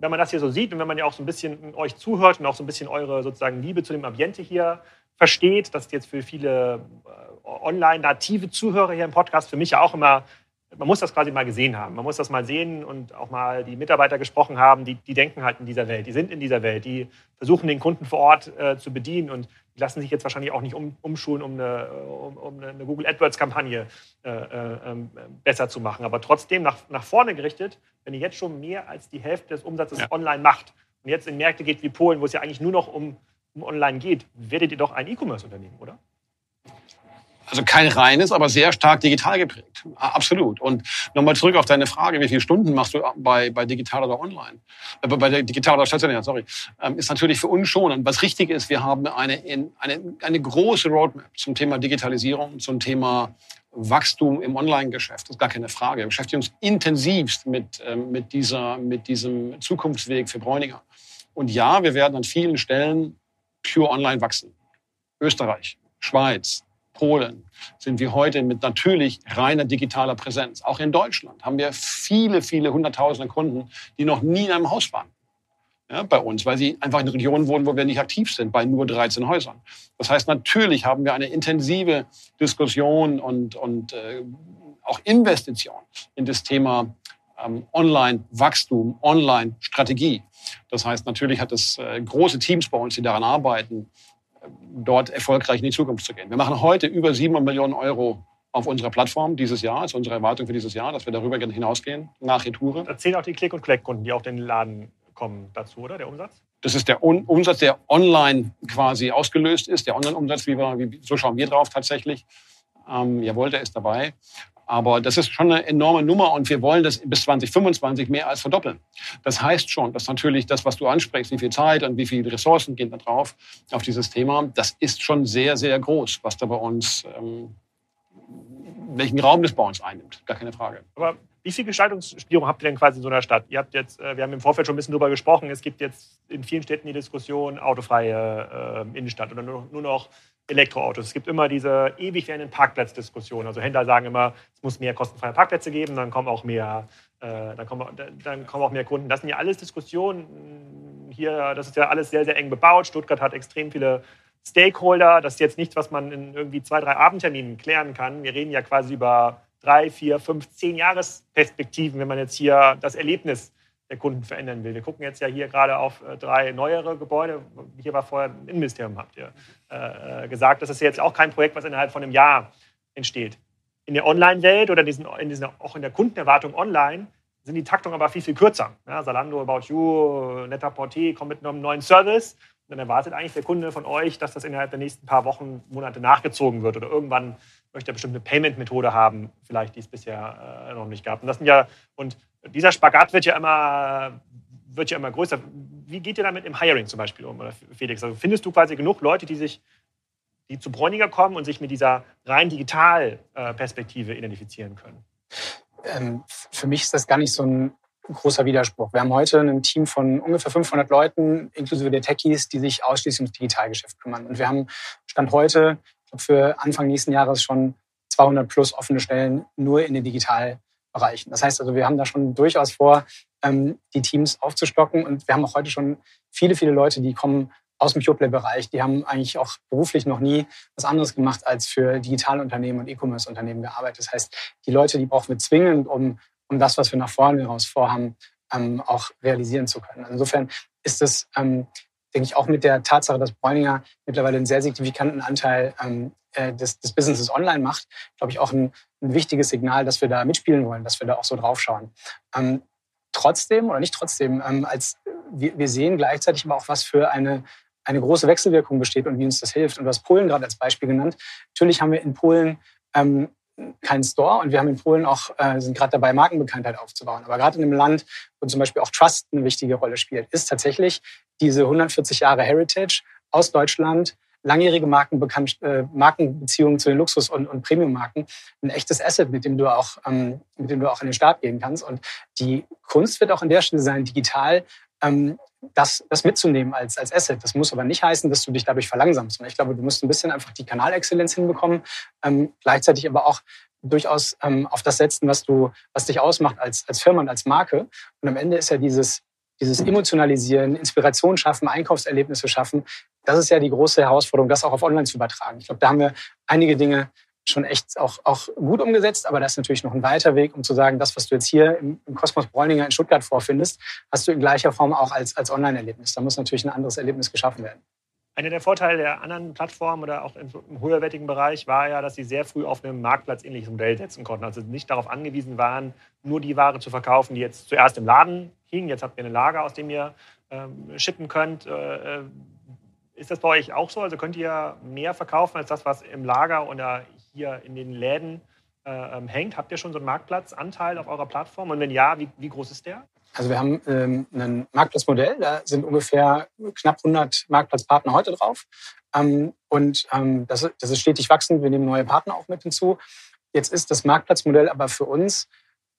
wenn man das hier so sieht und wenn man ja auch so ein bisschen euch zuhört und auch so ein bisschen eure sozusagen Liebe zu dem Ambiente hier versteht, das ist jetzt für viele äh, online-native Zuhörer hier im Podcast für mich ja auch immer man muss das quasi mal gesehen haben. Man muss das mal sehen und auch mal die Mitarbeiter gesprochen haben, die, die denken halt in dieser Welt, die sind in dieser Welt, die versuchen den Kunden vor Ort äh, zu bedienen und die lassen sich jetzt wahrscheinlich auch nicht um, umschulen, um eine, um, um eine Google AdWords-Kampagne äh, äh, ähm, besser zu machen. Aber trotzdem nach, nach vorne gerichtet, wenn ihr jetzt schon mehr als die Hälfte des Umsatzes ja. online macht und jetzt in Märkte geht wie Polen, wo es ja eigentlich nur noch um, um online geht, werdet ihr doch ein E-Commerce-Unternehmen, oder? Also kein reines, aber sehr stark digital geprägt. Absolut. Und nochmal zurück auf deine Frage, wie viele Stunden machst du bei, bei digital oder online? Äh, bei digital oder stationär, sorry. Ähm, ist natürlich für uns schon. Und was richtig ist, wir haben eine, eine, eine große Roadmap zum Thema Digitalisierung, zum Thema Wachstum im Online-Geschäft. Das ist gar keine Frage. Wir beschäftigen uns intensivst mit, ähm, mit, dieser, mit diesem Zukunftsweg für Bräuninger. Und ja, wir werden an vielen Stellen pure online wachsen. Österreich, Schweiz, Polen sind wir heute mit natürlich reiner digitaler Präsenz. Auch in Deutschland haben wir viele, viele hunderttausende Kunden, die noch nie in einem Haus waren. Ja, bei uns, weil sie einfach in Regionen wohnen, wo wir nicht aktiv sind, bei nur 13 Häusern. Das heißt, natürlich haben wir eine intensive Diskussion und, und äh, auch Investition in das Thema ähm, Online-Wachstum, Online-Strategie. Das heißt, natürlich hat es äh, große Teams bei uns, die daran arbeiten, dort erfolgreich in die Zukunft zu gehen. Wir machen heute über 7 Millionen Euro auf unserer Plattform dieses Jahr. Das ist unsere Erwartung für dieses Jahr, dass wir darüber hinausgehen nach Retoure. Da zählen auch die Click- und Collect-Kunden, die auch den Laden kommen dazu, oder der Umsatz? Das ist der Un Umsatz, der online quasi ausgelöst ist, der Online-Umsatz, wie wir, wie, so schauen wir drauf tatsächlich. Ähm, jawohl, der ist dabei. Aber das ist schon eine enorme Nummer und wir wollen das bis 2025 mehr als verdoppeln. Das heißt schon, dass natürlich das, was du ansprichst, wie viel Zeit und wie viele Ressourcen gehen da drauf auf dieses Thema, das ist schon sehr, sehr groß, was da bei uns, ähm, welchen Raum das bei uns einnimmt. Gar keine Frage. Aber wie viel Gestaltungsspielraum habt ihr denn quasi in so einer Stadt? Ihr habt jetzt, äh, wir haben im Vorfeld schon ein bisschen darüber gesprochen, es gibt jetzt in vielen Städten die Diskussion autofreie äh, Innenstadt oder nur, nur noch Elektroautos. Es gibt immer diese ewig werdenden Parkplatzdiskussionen. Also Händler sagen immer, es muss mehr kostenfreie Parkplätze geben, dann kommen auch mehr, äh, dann, kommen, dann kommen auch mehr Kunden. Das sind ja alles Diskussionen. Hier, das ist ja alles sehr, sehr eng bebaut. Stuttgart hat extrem viele Stakeholder. Das ist jetzt nichts, was man in irgendwie zwei, drei Abendterminen klären kann. Wir reden ja quasi über drei, vier, fünf, zehn Jahresperspektiven, wenn man jetzt hier das Erlebnis der Kunden verändern will. Wir gucken jetzt ja hier gerade auf äh, drei neuere Gebäude. Hier war vorher ein Innenministerium, habt ihr äh, äh, gesagt. Das ist jetzt auch kein Projekt, was innerhalb von einem Jahr entsteht. In der Online-Welt oder diesen, in diesen, auch in der Kundenerwartung online sind die Taktungen aber viel, viel kürzer. Ja, Salando, About You, Net-a-Porter kommen mit einem neuen Service. Und dann erwartet eigentlich der Kunde von euch, dass das innerhalb der nächsten paar Wochen, Monate nachgezogen wird. Oder irgendwann möchte er bestimmte Payment-Methode haben, vielleicht die es bisher äh, noch nicht gab. Und das sind ja, und dieser Spagat wird ja immer, wird ja immer größer. Wie geht ihr damit im Hiring zum Beispiel um, Felix? Also findest du quasi genug Leute, die sich, die zu Bräuniger kommen und sich mit dieser rein Digital-Perspektive identifizieren können? Ähm, für mich ist das gar nicht so ein großer Widerspruch. Wir haben heute ein Team von ungefähr 500 Leuten, inklusive der Techies, die sich ausschließlich ums Digitalgeschäft kümmern. Und wir haben Stand heute für Anfang nächsten Jahres schon 200 plus offene Stellen nur in den Digital erreichen. Das heißt also, wir haben da schon durchaus vor, ähm, die Teams aufzustocken. Und wir haben auch heute schon viele, viele Leute, die kommen aus dem Pureplay-Bereich. Die haben eigentlich auch beruflich noch nie was anderes gemacht, als für digitale Unternehmen und E-Commerce-Unternehmen gearbeitet. Das heißt, die Leute, die brauchen wir zwingend, um, um das, was wir nach vorne heraus vorhaben, ähm, auch realisieren zu können. Insofern ist es, ähm, denke ich, auch mit der Tatsache, dass Bräuninger mittlerweile einen sehr signifikanten Anteil ähm, äh, des, des Businesses online macht, glaube ich, auch ein, ein, wichtiges Signal, dass wir da mitspielen wollen, dass wir da auch so draufschauen. Ähm, trotzdem oder nicht trotzdem, ähm, als wir, wir sehen gleichzeitig aber auch, was für eine eine große Wechselwirkung besteht und wie uns das hilft. Und du hast Polen gerade als Beispiel genannt. Natürlich haben wir in Polen ähm, keinen Store und wir haben in Polen auch, äh, sind gerade dabei, Markenbekanntheit aufzubauen. Aber gerade in einem Land, wo zum Beispiel auch Trust eine wichtige Rolle spielt, ist tatsächlich diese 140 Jahre Heritage aus Deutschland, langjährige Markenbekannt, äh, Markenbeziehungen zu den Luxus- und, und Premium-Marken ein echtes Asset, mit dem du auch, ähm, mit dem du auch in den Start gehen kannst. Und die Kunst wird auch an der Stelle sein, digital das, das mitzunehmen als, als Asset. Das muss aber nicht heißen, dass du dich dadurch verlangsamst. Ich glaube, du musst ein bisschen einfach die Kanalexzellenz hinbekommen, ähm, gleichzeitig aber auch durchaus ähm, auf das setzen, was du, was dich ausmacht als, als Firma und als Marke. Und am Ende ist ja dieses, dieses Emotionalisieren, Inspiration schaffen, Einkaufserlebnisse schaffen, das ist ja die große Herausforderung, das auch auf Online zu übertragen. Ich glaube, da haben wir einige Dinge schon echt auch, auch gut umgesetzt, aber das ist natürlich noch ein weiter Weg, um zu sagen, das, was du jetzt hier im, im Kosmos Bräuninger in Stuttgart vorfindest, hast du in gleicher Form auch als, als Online-Erlebnis. Da muss natürlich ein anderes Erlebnis geschaffen werden. Einer der Vorteile der anderen Plattformen oder auch im, im höherwertigen Bereich war ja, dass sie sehr früh auf einem marktplatzähnliches Modell setzen konnten. Also nicht darauf angewiesen waren, nur die Ware zu verkaufen, die jetzt zuerst im Laden hing. Jetzt habt ihr ein Lager, aus dem ihr ähm, shippen könnt. Äh, äh ist das bei euch auch so? Also könnt ihr mehr verkaufen als das, was im Lager oder hier in den Läden äh, ähm, hängt? Habt ihr schon so einen Marktplatzanteil auf eurer Plattform? Und wenn ja, wie, wie groß ist der? Also wir haben ähm, ein Marktplatzmodell, da sind ungefähr knapp 100 Marktplatzpartner heute drauf. Ähm, und ähm, das, das ist stetig wachsend, wir nehmen neue Partner auch mit hinzu. Jetzt ist das Marktplatzmodell aber für uns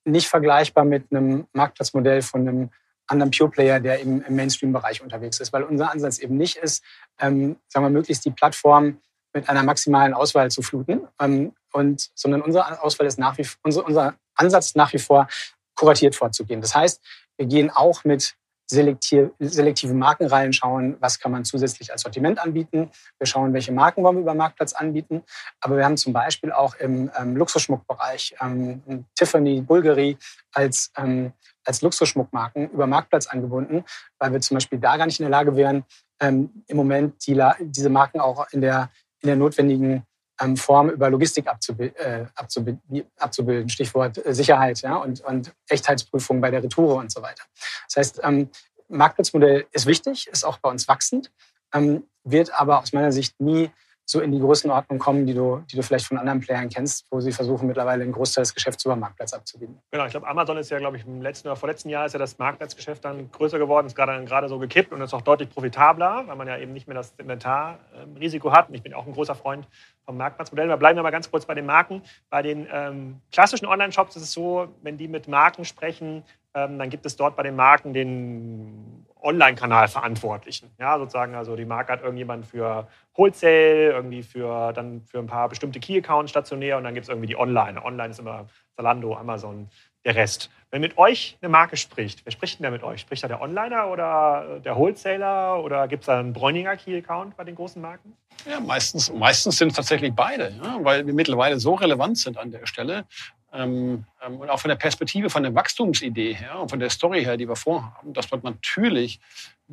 nicht vergleichbar mit einem Marktplatzmodell von einem anderen Pure Player, der im, im Mainstream-Bereich unterwegs ist, weil unser Ansatz eben nicht ist, ähm, sagen wir, möglichst die Plattform mit einer maximalen Auswahl zu fluten. Ähm, und, sondern unsere Auswahl ist nach wie unser, unser Ansatz ist nach wie vor kuratiert vorzugehen. Das heißt, wir gehen auch mit selektiv, selektiven Markenreihen schauen, was kann man zusätzlich als Sortiment anbieten. Wir schauen, welche Marken wollen wir über Marktplatz anbieten. Aber wir haben zum Beispiel auch im ähm, Luxusschmuckbereich ähm, Tiffany, Bulgari als, ähm, als Luxusschmuckmarken über Marktplatz angebunden, weil wir zum Beispiel da gar nicht in der Lage wären, ähm, im Moment die, diese Marken auch in der in der notwendigen ähm, Form über Logistik äh, abzubilden, Stichwort äh, Sicherheit ja, und, und Echtheitsprüfung bei der Retoure und so weiter. Das heißt, ähm, Marktplatzmodell ist wichtig, ist auch bei uns wachsend, ähm, wird aber aus meiner Sicht nie so in die Größenordnung kommen, die du, die du vielleicht von anderen Playern kennst, wo sie versuchen, mittlerweile einen Großteil des Geschäfts über Marktplatz abzubieten. Genau, ich glaube, Amazon ist ja, glaube ich, im letzten oder vorletzten Jahr ist ja das Marktplatzgeschäft dann größer geworden, ist gerade, gerade so gekippt und ist auch deutlich profitabler, weil man ja eben nicht mehr das Inventarrisiko hat. Und ich bin auch ein großer Freund vom Marktplatzmodell. Wir bleiben aber ganz kurz bei den Marken. Bei den ähm, klassischen Online-Shops ist es so, wenn die mit Marken sprechen, ähm, dann gibt es dort bei den Marken den Online-Kanal Verantwortlichen. Ja, sozusagen, also die Marke hat irgendjemand für Wholesale, irgendwie für, dann für ein paar bestimmte Key-Accounts stationär und dann gibt es irgendwie die Online. Online ist immer Zalando, Amazon, der Rest. Wenn mit euch eine Marke spricht, wer spricht denn da mit euch? Spricht da der Onliner oder der Wholesaler oder gibt es da einen Bräuninger Key-Account bei den großen Marken? Ja, meistens, meistens sind es tatsächlich beide, ja, weil wir mittlerweile so relevant sind an der Stelle. Ähm, ähm, und auch von der Perspektive, von der Wachstumsidee her und von der Story her, die wir vorhaben, dass dort natürlich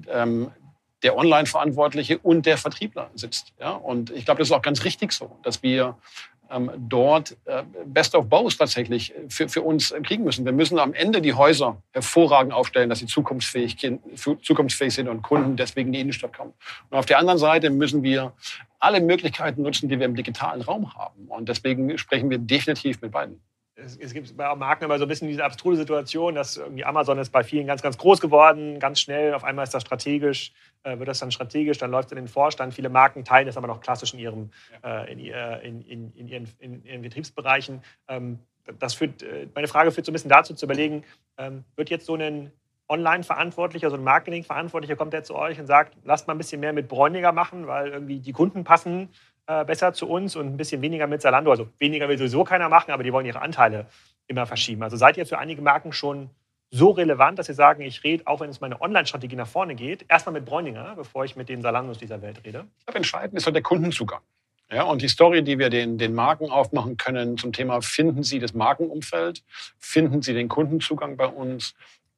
ähm, der Online-Verantwortliche und der Vertriebler sitzt. Ja? Und ich glaube, das ist auch ganz richtig so, dass wir ähm, dort äh, Best of Both tatsächlich für, für uns kriegen müssen. Wir müssen am Ende die Häuser hervorragend aufstellen, dass sie zukunftsfähig, zukunftsfähig sind und Kunden deswegen in die Innenstadt kommen. Und auf der anderen Seite müssen wir alle Möglichkeiten nutzen, die wir im digitalen Raum haben. Und deswegen sprechen wir definitiv mit beiden es, es, gibt bei Marken immer so ein bisschen diese abstruse Situation, dass irgendwie Amazon ist bei vielen ganz, ganz groß geworden, ganz schnell. Auf einmal ist das strategisch, äh, wird das dann strategisch, dann läuft es in den Vorstand. Viele Marken teilen das aber noch klassisch in, ihrem, äh, in, in, in, in, ihren, in ihren Betriebsbereichen. Ähm, das führt, äh, meine Frage führt so ein bisschen dazu zu überlegen, ähm, wird jetzt so ein Online-Verantwortlicher, so ein Marketing-Verantwortlicher kommt der zu euch und sagt, lasst mal ein bisschen mehr mit Bräuniger machen, weil irgendwie die Kunden passen äh, besser zu uns und ein bisschen weniger mit Zalando. Also weniger will sowieso keiner machen, aber die wollen ihre Anteile immer verschieben. Also seid ihr für einige Marken schon so relevant, dass sie sagen, ich rede, auch wenn es meine Online-Strategie nach vorne geht, erstmal mit Bräuninger, bevor ich mit den Salandos dieser Welt rede? Ich glaube, entscheidend ist halt der Kundenzugang. Ja, und die Story, die wir den, den Marken aufmachen können zum Thema, finden Sie das Markenumfeld, finden Sie den Kundenzugang bei uns,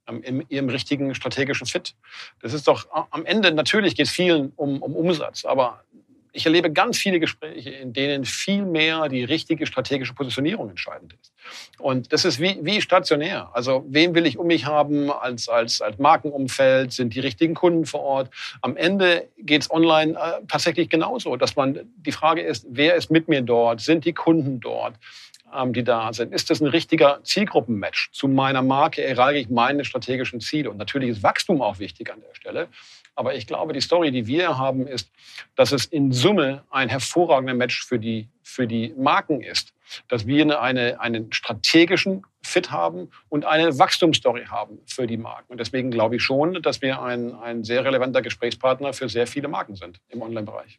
ähm, in ihrem richtigen strategischen Fit. Das ist doch am Ende, natürlich geht es vielen um, um Umsatz, aber ich erlebe ganz viele Gespräche, in denen viel mehr die richtige strategische Positionierung entscheidend ist. Und das ist wie, wie stationär. Also wen will ich um mich haben als, als, als Markenumfeld? Sind die richtigen Kunden vor Ort? Am Ende geht es online äh, tatsächlich genauso, dass man die Frage ist, wer ist mit mir dort? Sind die Kunden dort? Ähm, die da sind. Ist das ein richtiger Zielgruppenmatch? Zu meiner Marke erreiche ich meine strategischen Ziele. Und natürlich ist Wachstum auch wichtig an der Stelle. Aber ich glaube, die Story, die wir haben, ist, dass es in Summe ein hervorragender Match für die, für die Marken ist. Dass wir eine, eine, einen strategischen Fit haben und eine Wachstumsstory haben für die Marken. Und deswegen glaube ich schon, dass wir ein, ein sehr relevanter Gesprächspartner für sehr viele Marken sind im Online-Bereich.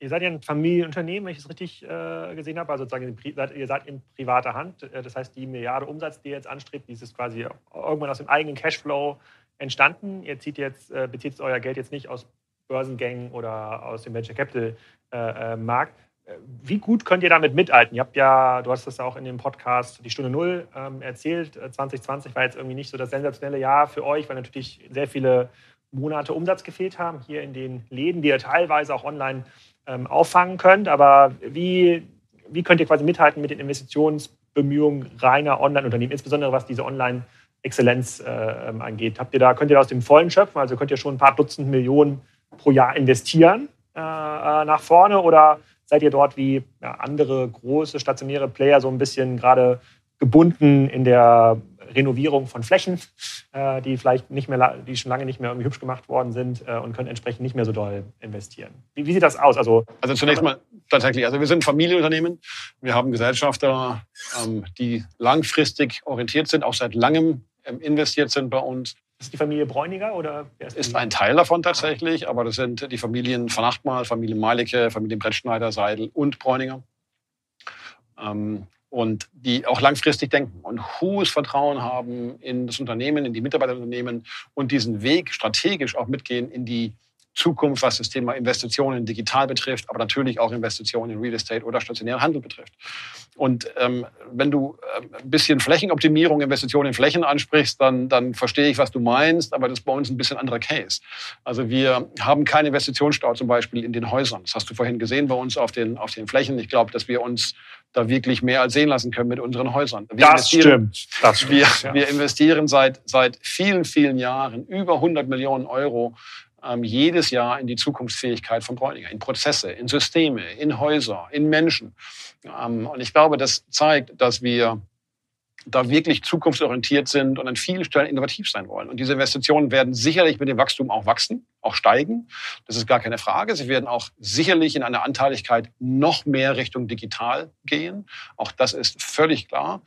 Ihr seid ja ein Familienunternehmen, wenn ich es richtig äh, gesehen habe. Also sozusagen, ihr seid in privater Hand. Äh, das heißt, die Milliarde Umsatz, die ihr jetzt anstrebt, dieses quasi irgendwann aus dem eigenen Cashflow entstanden. Ihr zieht jetzt, äh, bezieht euer Geld jetzt nicht aus Börsengängen oder aus dem Venture Capital äh, äh Markt. Äh, wie gut könnt ihr damit mithalten? Ihr habt ja, du hast das auch in dem Podcast Die Stunde Null ähm, erzählt. 2020 war jetzt irgendwie nicht so das sensationelle Jahr für euch, weil natürlich sehr viele Monate Umsatz gefehlt haben hier in den Läden, die ihr teilweise auch online ähm, auffangen könnt. Aber wie, wie könnt ihr quasi mithalten mit den Investitionsbemühungen reiner Online-Unternehmen, insbesondere was diese Online- Exzellenz äh, ähm, angeht. Habt ihr da, könnt ihr da aus dem Vollen schöpfen? Also könnt ihr schon ein paar Dutzend Millionen pro Jahr investieren äh, äh, nach vorne oder seid ihr dort wie ja, andere große stationäre Player so ein bisschen gerade gebunden in der Renovierung von Flächen, äh, die vielleicht nicht mehr, die schon lange nicht mehr irgendwie hübsch gemacht worden sind äh, und können entsprechend nicht mehr so doll investieren. Wie, wie sieht das aus? Also, also zunächst mal tatsächlich, also wir sind ein Familienunternehmen. Wir haben Gesellschafter, ähm, die langfristig orientiert sind, auch seit langem investiert sind bei uns. Ist die Familie Bräuniger oder ist, ist ein Teil davon tatsächlich, aber das sind die Familien von Achtmal, Familie Meilicke, Familie Brettschneider, Seidel und Bräuninger. Ähm, und die auch langfristig denken und hohes Vertrauen haben in das Unternehmen, in die Mitarbeiterunternehmen und diesen Weg strategisch auch mitgehen in die Zukunft, was das Thema Investitionen digital betrifft, aber natürlich auch Investitionen in Real Estate oder stationären Handel betrifft. Und ähm, wenn du äh, ein bisschen Flächenoptimierung, Investitionen in Flächen ansprichst, dann, dann verstehe ich, was du meinst, aber das ist bei uns ein bisschen anderer Case. Also wir haben keinen Investitionsstau zum Beispiel in den Häusern. Das hast du vorhin gesehen bei uns auf den, auf den Flächen. Ich glaube, dass wir uns da wirklich mehr als sehen lassen können mit unseren Häusern. Wir das stimmt. Das stimmt wir, ja. wir investieren seit, seit vielen, vielen Jahren über 100 Millionen Euro ähm, jedes Jahr in die Zukunftsfähigkeit von Bräuninger, in Prozesse, in Systeme, in Häuser, in Menschen. Ähm, und ich glaube, das zeigt, dass wir da wirklich zukunftsorientiert sind und an vielen Stellen innovativ sein wollen. Und diese Investitionen werden sicherlich mit dem Wachstum auch wachsen, auch steigen. Das ist gar keine Frage. Sie werden auch sicherlich in einer Anteiligkeit noch mehr Richtung digital gehen. Auch das ist völlig klar.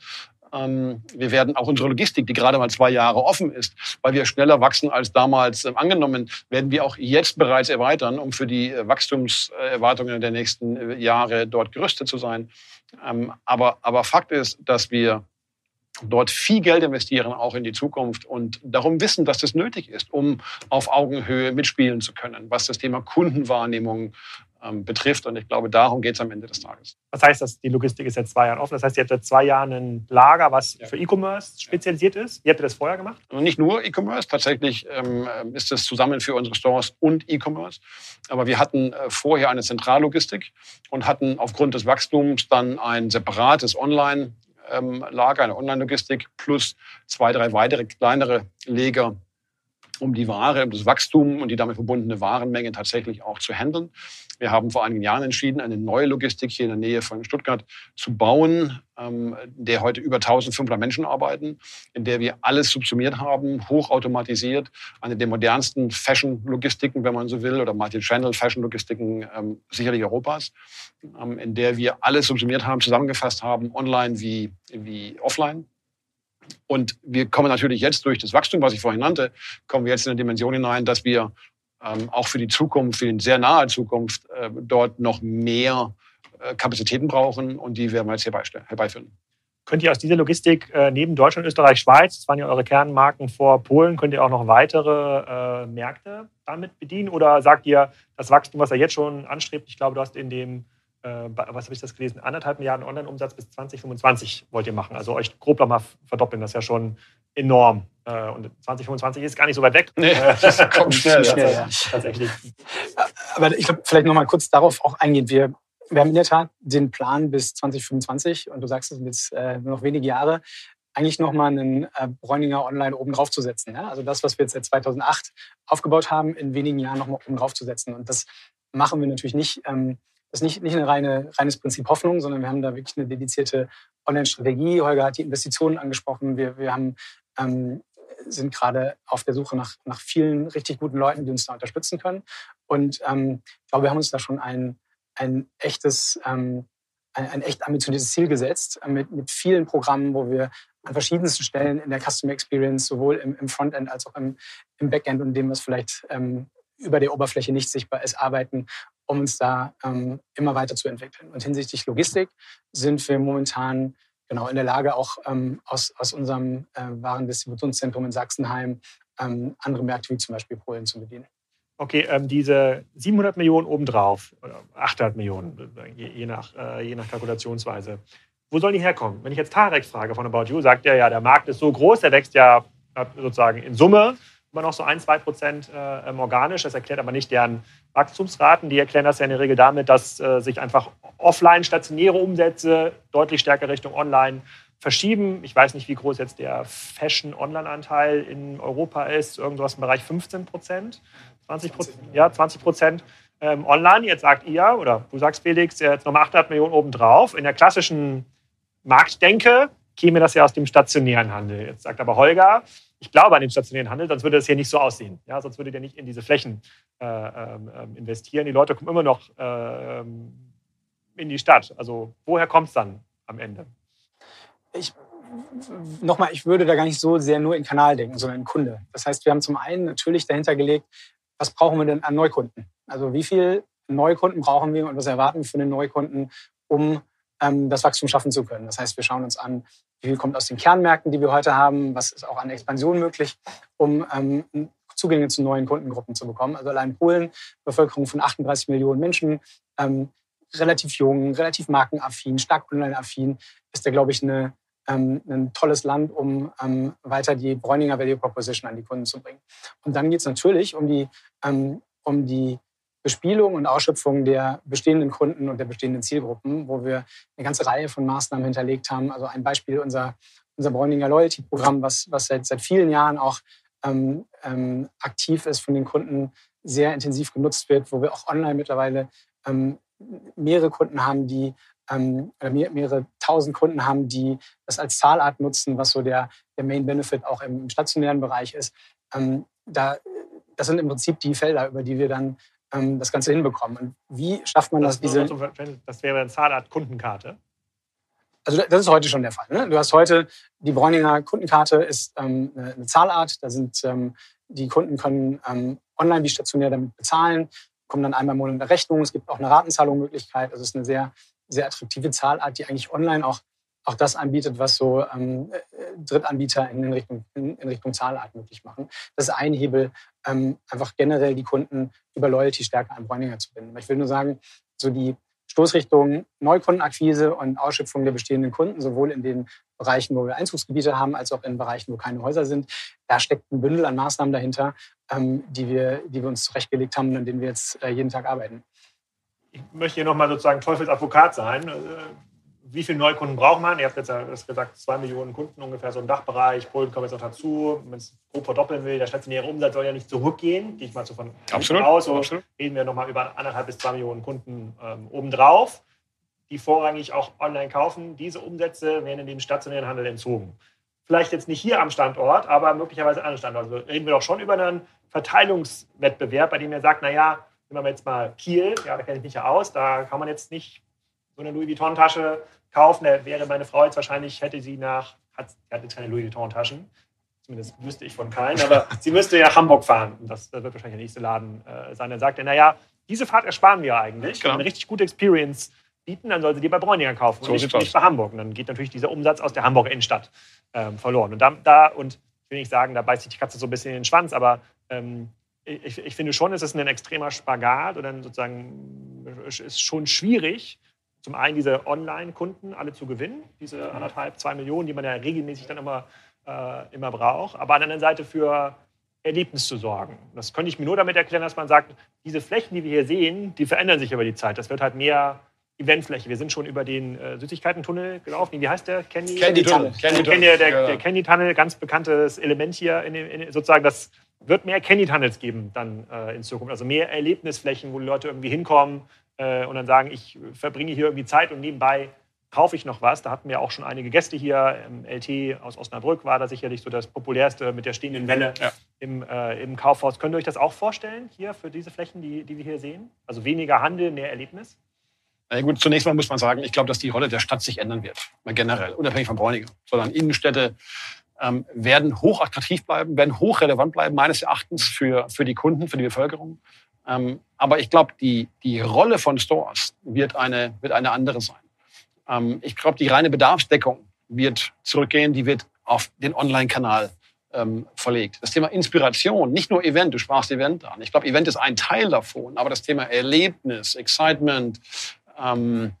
Ähm, wir werden auch unsere Logistik, die gerade mal zwei Jahre offen ist, weil wir schneller wachsen als damals ähm, angenommen, werden wir auch jetzt bereits erweitern, um für die äh, Wachstumserwartungen der nächsten äh, Jahre dort gerüstet zu sein. Ähm, aber, aber Fakt ist, dass wir dort viel Geld investieren, auch in die Zukunft und darum wissen, dass das nötig ist, um auf Augenhöhe mitspielen zu können, was das Thema Kundenwahrnehmung betrifft. Und ich glaube, darum geht es am Ende des Tages. Was heißt das? Die Logistik ist seit zwei Jahren offen. Das heißt, ihr habt seit zwei Jahren ein Lager, was ja. für E-Commerce spezialisiert ist. Wie habt ihr das vorher gemacht? Und nicht nur E-Commerce. Tatsächlich ähm, ist es zusammen für unsere Stores und E-Commerce. Aber wir hatten äh, vorher eine Zentrallogistik und hatten aufgrund des Wachstums dann ein separates Online- ähm, Lager, eine Online-Logistik plus zwei, drei weitere kleinere Leger um die Ware, um das Wachstum und die damit verbundene Warenmenge tatsächlich auch zu handeln. Wir haben vor einigen Jahren entschieden, eine neue Logistik hier in der Nähe von Stuttgart zu bauen, ähm, in der heute über 1500 Menschen arbeiten, in der wir alles subsumiert haben, hochautomatisiert, eine der modernsten Fashion-Logistiken, wenn man so will, oder Multi-Channel-Fashion-Logistiken ähm, sicherlich Europas, ähm, in der wir alles subsumiert haben, zusammengefasst haben, online wie, wie offline. Und wir kommen natürlich jetzt durch das Wachstum, was ich vorhin nannte, kommen wir jetzt in eine Dimension hinein, dass wir ähm, auch für die Zukunft, für die sehr nahe Zukunft, äh, dort noch mehr äh, Kapazitäten brauchen und die werden wir jetzt herbeiführen. Könnt ihr aus dieser Logistik äh, neben Deutschland, Österreich, Schweiz, das waren ja eure Kernmarken vor Polen, könnt ihr auch noch weitere Märkte damit bedienen? Oder sagt ihr, das Wachstum, was ihr jetzt schon anstrebt, ich glaube, du hast in dem was habe ich das gelesen, anderthalb Milliarden Online-Umsatz bis 2025 wollt ihr machen. Also euch grob nochmal verdoppeln, das ist ja schon enorm. Äh, und 2025 ist gar nicht so weit weg. Nee, äh, das kommt schnell. schnell ja. Tatsächlich. Aber ich glaube, vielleicht nochmal kurz darauf auch eingehen. Wir, wir haben in der Tat den Plan bis 2025 und du sagst es sind jetzt äh, nur noch wenige Jahre, eigentlich nochmal einen äh, Bräuninger Online oben drauf zu setzen. Ja? Also das, was wir jetzt seit 2008 aufgebaut haben, in wenigen Jahren nochmal oben drauf zu setzen. Und das machen wir natürlich nicht, ähm, das ist nicht, nicht ein reine, reines Prinzip Hoffnung, sondern wir haben da wirklich eine dedizierte Online-Strategie. Holger hat die Investitionen angesprochen. Wir, wir haben, ähm, sind gerade auf der Suche nach, nach vielen richtig guten Leuten, die uns da unterstützen können. Und ähm, ich glaube, wir haben uns da schon ein, ein echtes, ähm, ein, ein echt ambitioniertes Ziel gesetzt mit, mit vielen Programmen, wo wir an verschiedensten Stellen in der Customer Experience, sowohl im, im Frontend als auch im, im Backend und dem, was vielleicht ähm, über der Oberfläche nicht sichtbar ist, arbeiten, um uns da ähm, immer weiter zu entwickeln. Und hinsichtlich Logistik sind wir momentan genau in der Lage, auch ähm, aus, aus unserem äh, Warendistributionszentrum in Sachsenheim ähm, andere Märkte wie zum Beispiel Polen zu bedienen. Okay, ähm, diese 700 Millionen obendrauf, oder 800 Millionen, je, je nach, äh, je nach Kalkulationsweise, wo sollen die herkommen? Wenn ich jetzt Tarek frage von About You, sagt er ja, der Markt ist so groß, der wächst ja sozusagen in Summe immer noch so ein, zwei Prozent äh, ähm, organisch. Das erklärt aber nicht deren Wachstumsraten. Die erklären das ja in der Regel damit, dass äh, sich einfach offline stationäre Umsätze deutlich stärker Richtung online verschieben. Ich weiß nicht, wie groß jetzt der Fashion-Online-Anteil in Europa ist. Irgendwas im Bereich 15 Prozent, 20 Prozent, ja, 20 Prozent ähm, online. Jetzt sagt ihr, oder du sagst Felix, jetzt nochmal 800 Millionen obendrauf. In der klassischen Marktdenke käme das ja aus dem stationären Handel. Jetzt sagt aber Holger, ich glaube an den stationären Handel, sonst würde das hier nicht so aussehen. Ja, sonst würdet ihr nicht in diese Flächen äh, ähm, ähm investieren. Die Leute kommen immer noch äh, in die Stadt. Also woher kommt es dann am Ende? Ich, nochmal, ich würde da gar nicht so sehr nur in Kanal denken, sondern in Kunde. Das heißt, wir haben zum einen natürlich dahinter gelegt, was brauchen wir denn an Neukunden? Also wie viele Neukunden brauchen wir und was erwarten wir von den Neukunden, um das Wachstum schaffen zu können. Das heißt, wir schauen uns an, wie viel kommt aus den Kernmärkten, die wir heute haben, was ist auch an Expansion möglich, um ähm, Zugänge zu neuen Kundengruppen zu bekommen. Also allein Polen, Bevölkerung von 38 Millionen Menschen, ähm, relativ jung, relativ markenaffin, stark online-affin, ist da, glaube ich, eine, ähm, ein tolles Land, um ähm, weiter die Bräuninger Value Proposition an die Kunden zu bringen. Und dann geht es natürlich um die, ähm, um die Bespielung und Ausschöpfung der bestehenden Kunden und der bestehenden Zielgruppen, wo wir eine ganze Reihe von Maßnahmen hinterlegt haben. Also ein Beispiel unser, unser Bräuninger Loyalty-Programm, was, was seit, seit vielen Jahren auch ähm, ähm, aktiv ist, von den Kunden sehr intensiv genutzt wird, wo wir auch online mittlerweile ähm, mehrere Kunden haben, die ähm, mehr, mehrere tausend Kunden haben, die das als Zahlart nutzen, was so der, der Main Benefit auch im stationären Bereich ist. Ähm, da, das sind im Prinzip die Felder, über die wir dann ähm, das Ganze hinbekommen. Und wie schafft man das? das diese, das wäre eine Zahlart Kundenkarte. Also das ist heute schon der Fall. Ne? Du hast heute die Bräuninger Kundenkarte ist ähm, eine Zahlart. Da sind ähm, die Kunden können ähm, online wie stationär damit bezahlen, kommen dann einmal im Monat eine Rechnung. Es gibt auch eine Ratenzahlungsmöglichkeit. Also es ist eine sehr sehr attraktive Zahlart, die eigentlich online auch auch das anbietet, was so ähm, Drittanbieter in Richtung, in, in, Richtung Zahlart möglich machen. Das ist ein Hebel, ähm, einfach generell die Kunden über Loyalty stärker an Bräuninger zu binden. Ich will nur sagen, so die Stoßrichtung Neukundenakquise und Ausschöpfung der bestehenden Kunden, sowohl in den Bereichen, wo wir Einzugsgebiete haben, als auch in Bereichen, wo keine Häuser sind, da steckt ein Bündel an Maßnahmen dahinter, ähm, die, wir, die wir uns zurechtgelegt haben und an denen wir jetzt äh, jeden Tag arbeiten. Ich möchte hier nochmal sozusagen Teufelsadvokat sein wie viele Neukunden braucht man? Ihr habt jetzt ja gesagt, zwei Millionen Kunden ungefähr, so im Dachbereich. Polen kommt jetzt noch dazu. Wenn es grob verdoppeln will, der stationäre Umsatz soll ja nicht zurückgehen. Gehe ich mal so von absolut, aus. So absolut. reden wir nochmal über anderthalb bis zwei Millionen Kunden ähm, obendrauf, die vorrangig auch online kaufen. Diese Umsätze werden in den stationären Handel entzogen. Vielleicht jetzt nicht hier am Standort, aber möglicherweise an anderen Standorten. Also reden wir doch schon über einen Verteilungswettbewerb, bei dem ihr sagt, naja, nehmen wir jetzt mal Kiel, ja, da kenne ich mich ja aus, da kann man jetzt nicht so eine Louis Vuitton-Tasche kaufen. Da wäre meine Frau jetzt wahrscheinlich, hätte sie nach, hat, sie hat jetzt keine Louis Vuitton-Taschen, zumindest wüsste ich von keinen, aber sie müsste ja Hamburg fahren. Und das, das wird wahrscheinlich der nächste Laden äh, sein. Dann sagt er, naja, diese Fahrt ersparen wir eigentlich. Genau. Eine richtig gute Experience bieten, dann soll sie die bei Bräuninger kaufen so und nicht, nicht bei Hamburg. Und dann geht natürlich dieser Umsatz aus der Hamburger Innenstadt ähm, verloren. Und da, da, und ich will nicht sagen, da beißt sich die Katze so ein bisschen in den Schwanz, aber ähm, ich, ich, finde schon, es ist ein extremer Spagat oder sozusagen es ist schon schwierig, zum einen diese Online-Kunden alle zu gewinnen, diese anderthalb, zwei Millionen, die man ja regelmäßig dann immer, äh, immer braucht, aber an der anderen Seite für Erlebnis zu sorgen. Das könnte ich mir nur damit erklären, dass man sagt, diese Flächen, die wir hier sehen, die verändern sich über die Zeit. Das wird halt mehr Eventfläche. Wir sind schon über den äh, Süßigkeitentunnel gelaufen. Wie heißt der? Candy, Candy Tunnel. Candy, Candy, der, der, der Candy Tunnel, ganz bekanntes Element hier. In, in, sozusagen, das wird mehr Candy Tunnels geben dann äh, in Zukunft. Also mehr Erlebnisflächen, wo die Leute irgendwie hinkommen äh, und dann sagen, ich verbringe hier irgendwie Zeit und nebenbei kaufe ich noch was. Da hatten wir auch schon einige Gäste hier. LT aus Osnabrück war da sicherlich so das populärste mit der stehenden Welle ja. im, äh, im Kaufhaus. Könnt ihr euch das auch vorstellen hier für diese Flächen, die, die wir hier sehen? Also weniger Handel, mehr Erlebnis? Na gut, zunächst mal muss man sagen, ich glaube, dass die Rolle der Stadt sich ändern wird. Mal generell, unabhängig von Bräuninger. Sondern Innenstädte ähm, werden hochattraktiv bleiben, werden hochrelevant bleiben, meines Erachtens für, für die Kunden, für die Bevölkerung. Ähm, aber ich glaube, die, die Rolle von Stores wird eine, wird eine andere sein. Ähm, ich glaube, die reine Bedarfsdeckung wird zurückgehen, die wird auf den Online-Kanal ähm, verlegt. Das Thema Inspiration, nicht nur Event, du sprachst Event an. Ich glaube, Event ist ein Teil davon, aber das Thema Erlebnis, Excitement, ähm,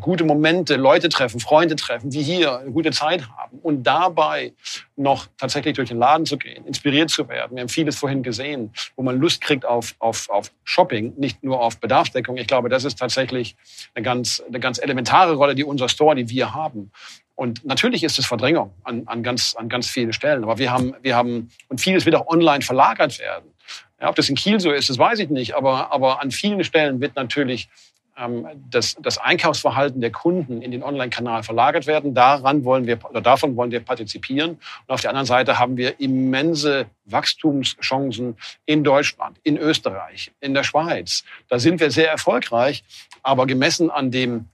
gute Momente, Leute treffen, Freunde treffen, wie hier eine gute Zeit haben und dabei noch tatsächlich durch den Laden zu gehen, inspiriert zu werden. Wir haben vieles vorhin gesehen, wo man Lust kriegt auf, auf, auf Shopping, nicht nur auf Bedarfsdeckung. Ich glaube, das ist tatsächlich eine ganz, eine ganz elementare Rolle, die unser Store, die wir haben. Und natürlich ist es Verdrängung an, an, ganz, an ganz vielen Stellen. Aber wir haben, wir haben, und vieles wird auch online verlagert werden. Ja, ob das in Kiel so ist, das weiß ich nicht. Aber, aber an vielen Stellen wird natürlich das, das Einkaufsverhalten der Kunden in den Online-Kanal verlagert werden. Daran wollen wir, oder davon wollen wir partizipieren. Und auf der anderen Seite haben wir immense Wachstumschancen in Deutschland, in Österreich, in der Schweiz. Da sind wir sehr erfolgreich, aber gemessen an dem,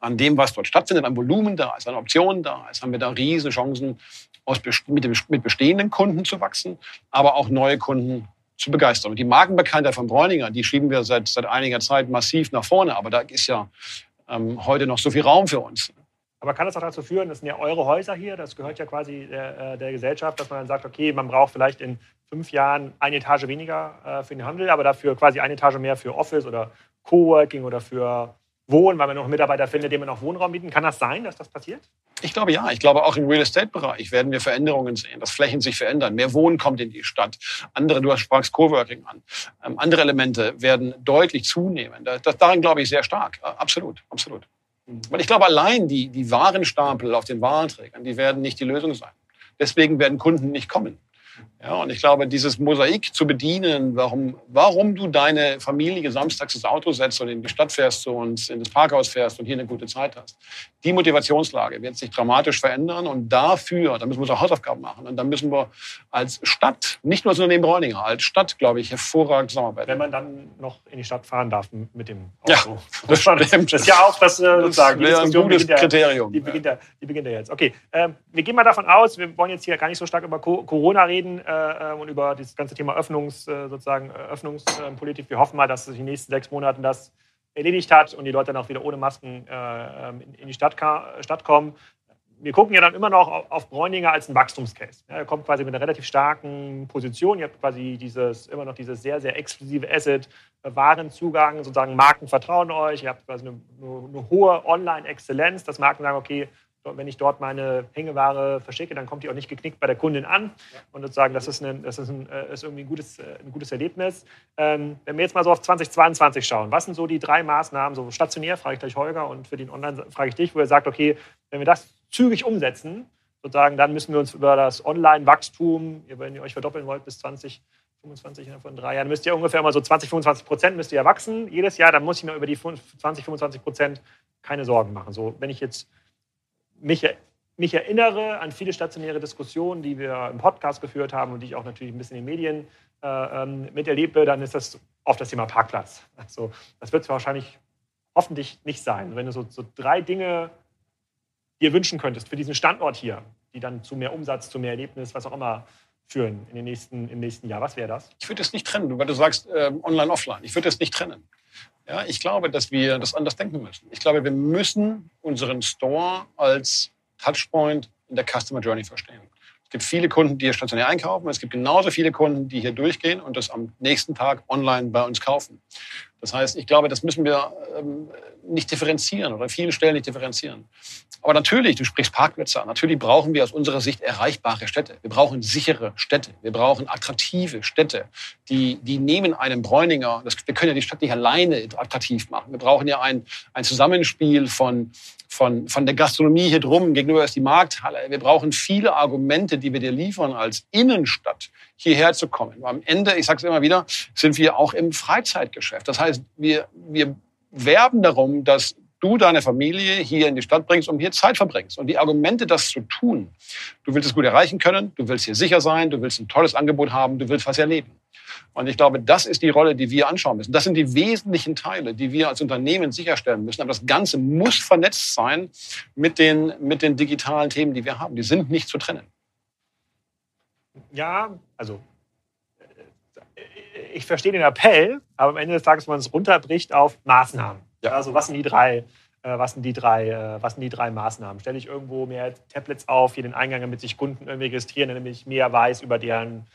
an dem, was dort stattfindet, an Volumen da ist, an Optionen da ist, haben wir da riesen Chancen, aus, mit, dem, mit bestehenden Kunden zu wachsen, aber auch neue Kunden zu begeistern. Und die Markenbekanntheit von Bräuninger, die schieben wir seit, seit einiger Zeit massiv nach vorne. Aber da ist ja ähm, heute noch so viel Raum für uns. Aber kann das auch dazu führen, das sind ja eure Häuser hier, das gehört ja quasi der, äh, der Gesellschaft, dass man dann sagt, okay, man braucht vielleicht in fünf Jahren eine Etage weniger äh, für den Handel, aber dafür quasi eine Etage mehr für Office oder Coworking oder für Wohnen, weil man noch Mitarbeiter findet, dem man auch Wohnraum bieten. Kann das sein, dass das passiert? Ich glaube ja. Ich glaube auch im Real Estate-Bereich werden wir Veränderungen sehen, dass Flächen sich verändern. Mehr Wohnen kommt in die Stadt. Andere, du sprachst Coworking an. Ähm, andere Elemente werden deutlich zunehmen. Das, das, daran glaube ich sehr stark. Absolut, absolut. Mhm. Weil ich glaube, allein die, die Warenstapel auf den Warenträgern, die werden nicht die Lösung sein. Deswegen werden Kunden nicht kommen. Ja, und ich glaube, dieses Mosaik zu bedienen, warum, warum du deine Familie samstags ins Auto setzt und in die Stadt fährst und in das Parkhaus fährst und hier eine gute Zeit hast, die Motivationslage wird sich dramatisch verändern und dafür, da müssen wir auch Hausaufgaben machen und dann müssen wir als Stadt, nicht nur so neben Bräuninger, als Stadt, glaube ich, hervorragend zusammenarbeiten. Wenn man dann noch in die Stadt fahren darf mit dem Auto. Ja, das stimmt. Das ist ja auch das, äh, sozusagen, das ein gutes Kriterium. Die beginnt, ja. die beginnt ja jetzt. Okay, ähm, wir gehen mal davon aus, wir wollen jetzt hier gar nicht so stark über Corona reden, äh, und über das ganze Thema Öffnungs, äh, sozusagen, äh, Öffnungspolitik. Wir hoffen mal, dass sich in den nächsten sechs Monaten das erledigt hat und die Leute dann auch wieder ohne Masken äh, ähm, in die Stadt, Stadt kommen. Wir gucken ja dann immer noch auf Bräuninger als einen Wachstumscase. Ja, er kommt quasi mit einer relativ starken Position. Ihr habt quasi dieses, immer noch dieses sehr, sehr exklusive Asset, Warenzugang, sozusagen Marken vertrauen euch. Ihr habt quasi eine, eine hohe Online-Exzellenz, dass Marken sagen, okay, wenn ich dort meine Hängeware verschicke, dann kommt die auch nicht geknickt bei der Kundin an. Und sozusagen, das ist, ein, das ist, ein, äh, ist irgendwie ein gutes, äh, ein gutes Erlebnis. Ähm, wenn wir jetzt mal so auf 2022 schauen, was sind so die drei Maßnahmen, so stationär, frage ich gleich Holger, und für den Online frage ich dich, wo ihr sagt, okay, wenn wir das zügig umsetzen, sozusagen, dann müssen wir uns über das Online-Wachstum, wenn ihr euch verdoppeln wollt bis 2025 von drei Jahren, müsst ihr ungefähr mal so 20, 25 Prozent müsst ihr wachsen jedes Jahr. Dann muss ich mir über die 20, 25 Prozent keine Sorgen machen. So, wenn ich jetzt mich, mich erinnere an viele stationäre Diskussionen, die wir im Podcast geführt haben und die ich auch natürlich ein bisschen in den Medien äh, ähm, miterlebe, dann ist das oft das Thema Parkplatz. Also, das wird es wahrscheinlich hoffentlich nicht sein. Wenn du so, so drei Dinge dir wünschen könntest für diesen Standort hier, die dann zu mehr Umsatz, zu mehr Erlebnis, was auch immer führen in den nächsten, im nächsten Jahr. Was wäre das? Ich würde es nicht trennen, weil du sagst äh, online, offline. Ich würde es nicht trennen. Ja, ich glaube, dass wir das anders denken müssen. Ich glaube, wir müssen unseren Store als Touchpoint in der Customer Journey verstehen. Es gibt viele Kunden, die hier stationär einkaufen. Es gibt genauso viele Kunden, die hier durchgehen und das am nächsten Tag online bei uns kaufen. Das heißt, ich glaube, das müssen wir ähm, nicht differenzieren oder an vielen Stellen nicht differenzieren. Aber natürlich, du sprichst Parkplätze an. Natürlich brauchen wir aus unserer Sicht erreichbare Städte. Wir brauchen sichere Städte. Wir brauchen attraktive Städte, die, die nehmen einem Bräuninger, das, wir können ja die Stadt nicht alleine attraktiv machen. Wir brauchen ja ein, ein Zusammenspiel von, von, von der Gastronomie hier drum, gegenüber ist die Markthalle. Wir brauchen viele Argumente, die wir dir liefern als Innenstadt, hierher zu kommen. Am Ende, ich sage es immer wieder, sind wir auch im Freizeitgeschäft. Das heißt, wir, wir werben darum, dass du deine Familie hier in die Stadt bringst und hier Zeit verbringst. Und die Argumente, das zu tun, du willst es gut erreichen können, du willst hier sicher sein, du willst ein tolles Angebot haben, du willst was erleben. Und ich glaube, das ist die Rolle, die wir anschauen müssen. Das sind die wesentlichen Teile, die wir als Unternehmen sicherstellen müssen. Aber das Ganze muss vernetzt sein mit den, mit den digitalen Themen, die wir haben. Die sind nicht zu trennen. Ja, also ich verstehe den Appell, aber am Ende des Tages, wenn man es runterbricht auf Maßnahmen. Ja. Also was sind die drei, äh, was sind die drei, äh, was sind die drei Maßnahmen? Stelle ich irgendwo mehr Tablets auf, hier den Eingang, damit sich Kunden irgendwie registrieren, damit ich mehr weiß über deren,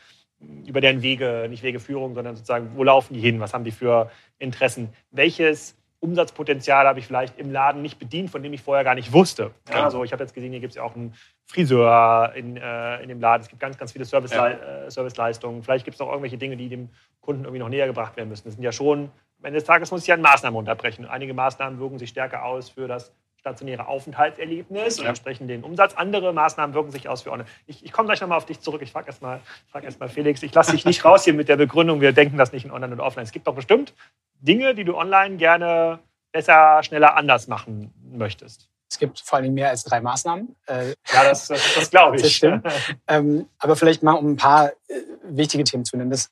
über deren Wege, nicht Wegeführung, sondern sozusagen, wo laufen die hin, was haben die für Interessen? Welches Umsatzpotenzial habe ich vielleicht im Laden nicht bedient, von dem ich vorher gar nicht wusste. Ja, also ich habe jetzt gesehen, hier gibt es ja auch einen Friseur in, äh, in dem Laden. Es gibt ganz, ganz viele Service ja. äh, Serviceleistungen. Vielleicht gibt es auch irgendwelche Dinge, die dem Kunden irgendwie noch näher gebracht werden müssen. Das sind ja schon, am Ende des Tages muss ich ja Maßnahmen unterbrechen. Einige Maßnahmen wirken sich stärker aus für das stationäre Aufenthaltserlebnis und entsprechend den Umsatz. Andere Maßnahmen wirken sich aus für online. Ich, ich komme gleich nochmal auf dich zurück. Ich frage erstmal frag erst Felix. Ich lasse dich nicht raus hier mit der Begründung, wir denken das nicht in online und offline. Es gibt doch bestimmt Dinge, die du online gerne besser, schneller, anders machen möchtest. Es gibt vor allem mehr als drei Maßnahmen. Äh, ja, das, das, das glaube ich. Das stimmt. ähm, aber vielleicht mal um ein paar äh, wichtige Themen zu nennen. Das,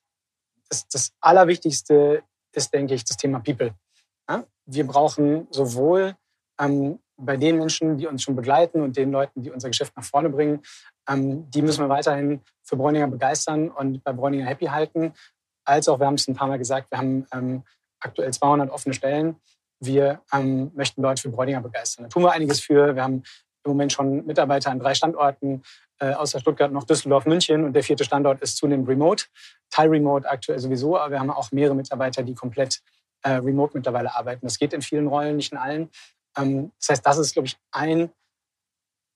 das, das Allerwichtigste ist, denke ich, das Thema People. Ja? Wir brauchen sowohl ähm, bei den Menschen, die uns schon begleiten und den Leuten, die unser Geschäft nach vorne bringen, ähm, die müssen wir weiterhin für Bräuninger begeistern und bei Bräuninger happy halten. Als auch, wir haben es ein paar Mal gesagt, wir haben ähm, aktuell 200 offene Stellen. Wir ähm, möchten Leute für Bräuninger begeistern. Da tun wir einiges für. Wir haben im Moment schon Mitarbeiter an drei Standorten, äh, außer Stuttgart noch Düsseldorf, München und der vierte Standort ist zunehmend remote. Teil remote aktuell sowieso, aber wir haben auch mehrere Mitarbeiter, die komplett äh, remote mittlerweile arbeiten. Das geht in vielen Rollen, nicht in allen. Ähm, das heißt, das ist, glaube ich, ein,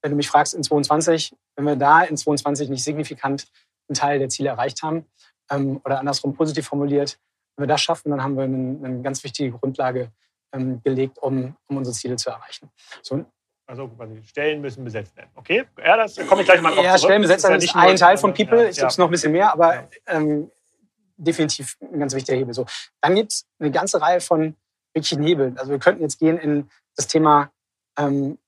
wenn du mich fragst, in 22, wenn wir da in 22 nicht signifikant einen Teil der Ziele erreicht haben, ähm, oder andersrum positiv formuliert, wenn wir das schaffen, dann haben wir eine, eine ganz wichtige Grundlage ähm, gelegt, um, um unsere Ziele zu erreichen. So, also Stellen müssen besetzt werden. Okay, ja, das komme ich gleich mal drauf Ja, Stellen besetzt werden ist, ja ist ein Teil von People. Ja, es gibt ja. noch ein bisschen mehr, aber ähm, definitiv ein ganz wichtiger Hebel. So, dann gibt es eine ganze Reihe von wirklichen Hebeln. Also wir könnten jetzt gehen in das Thema ähm,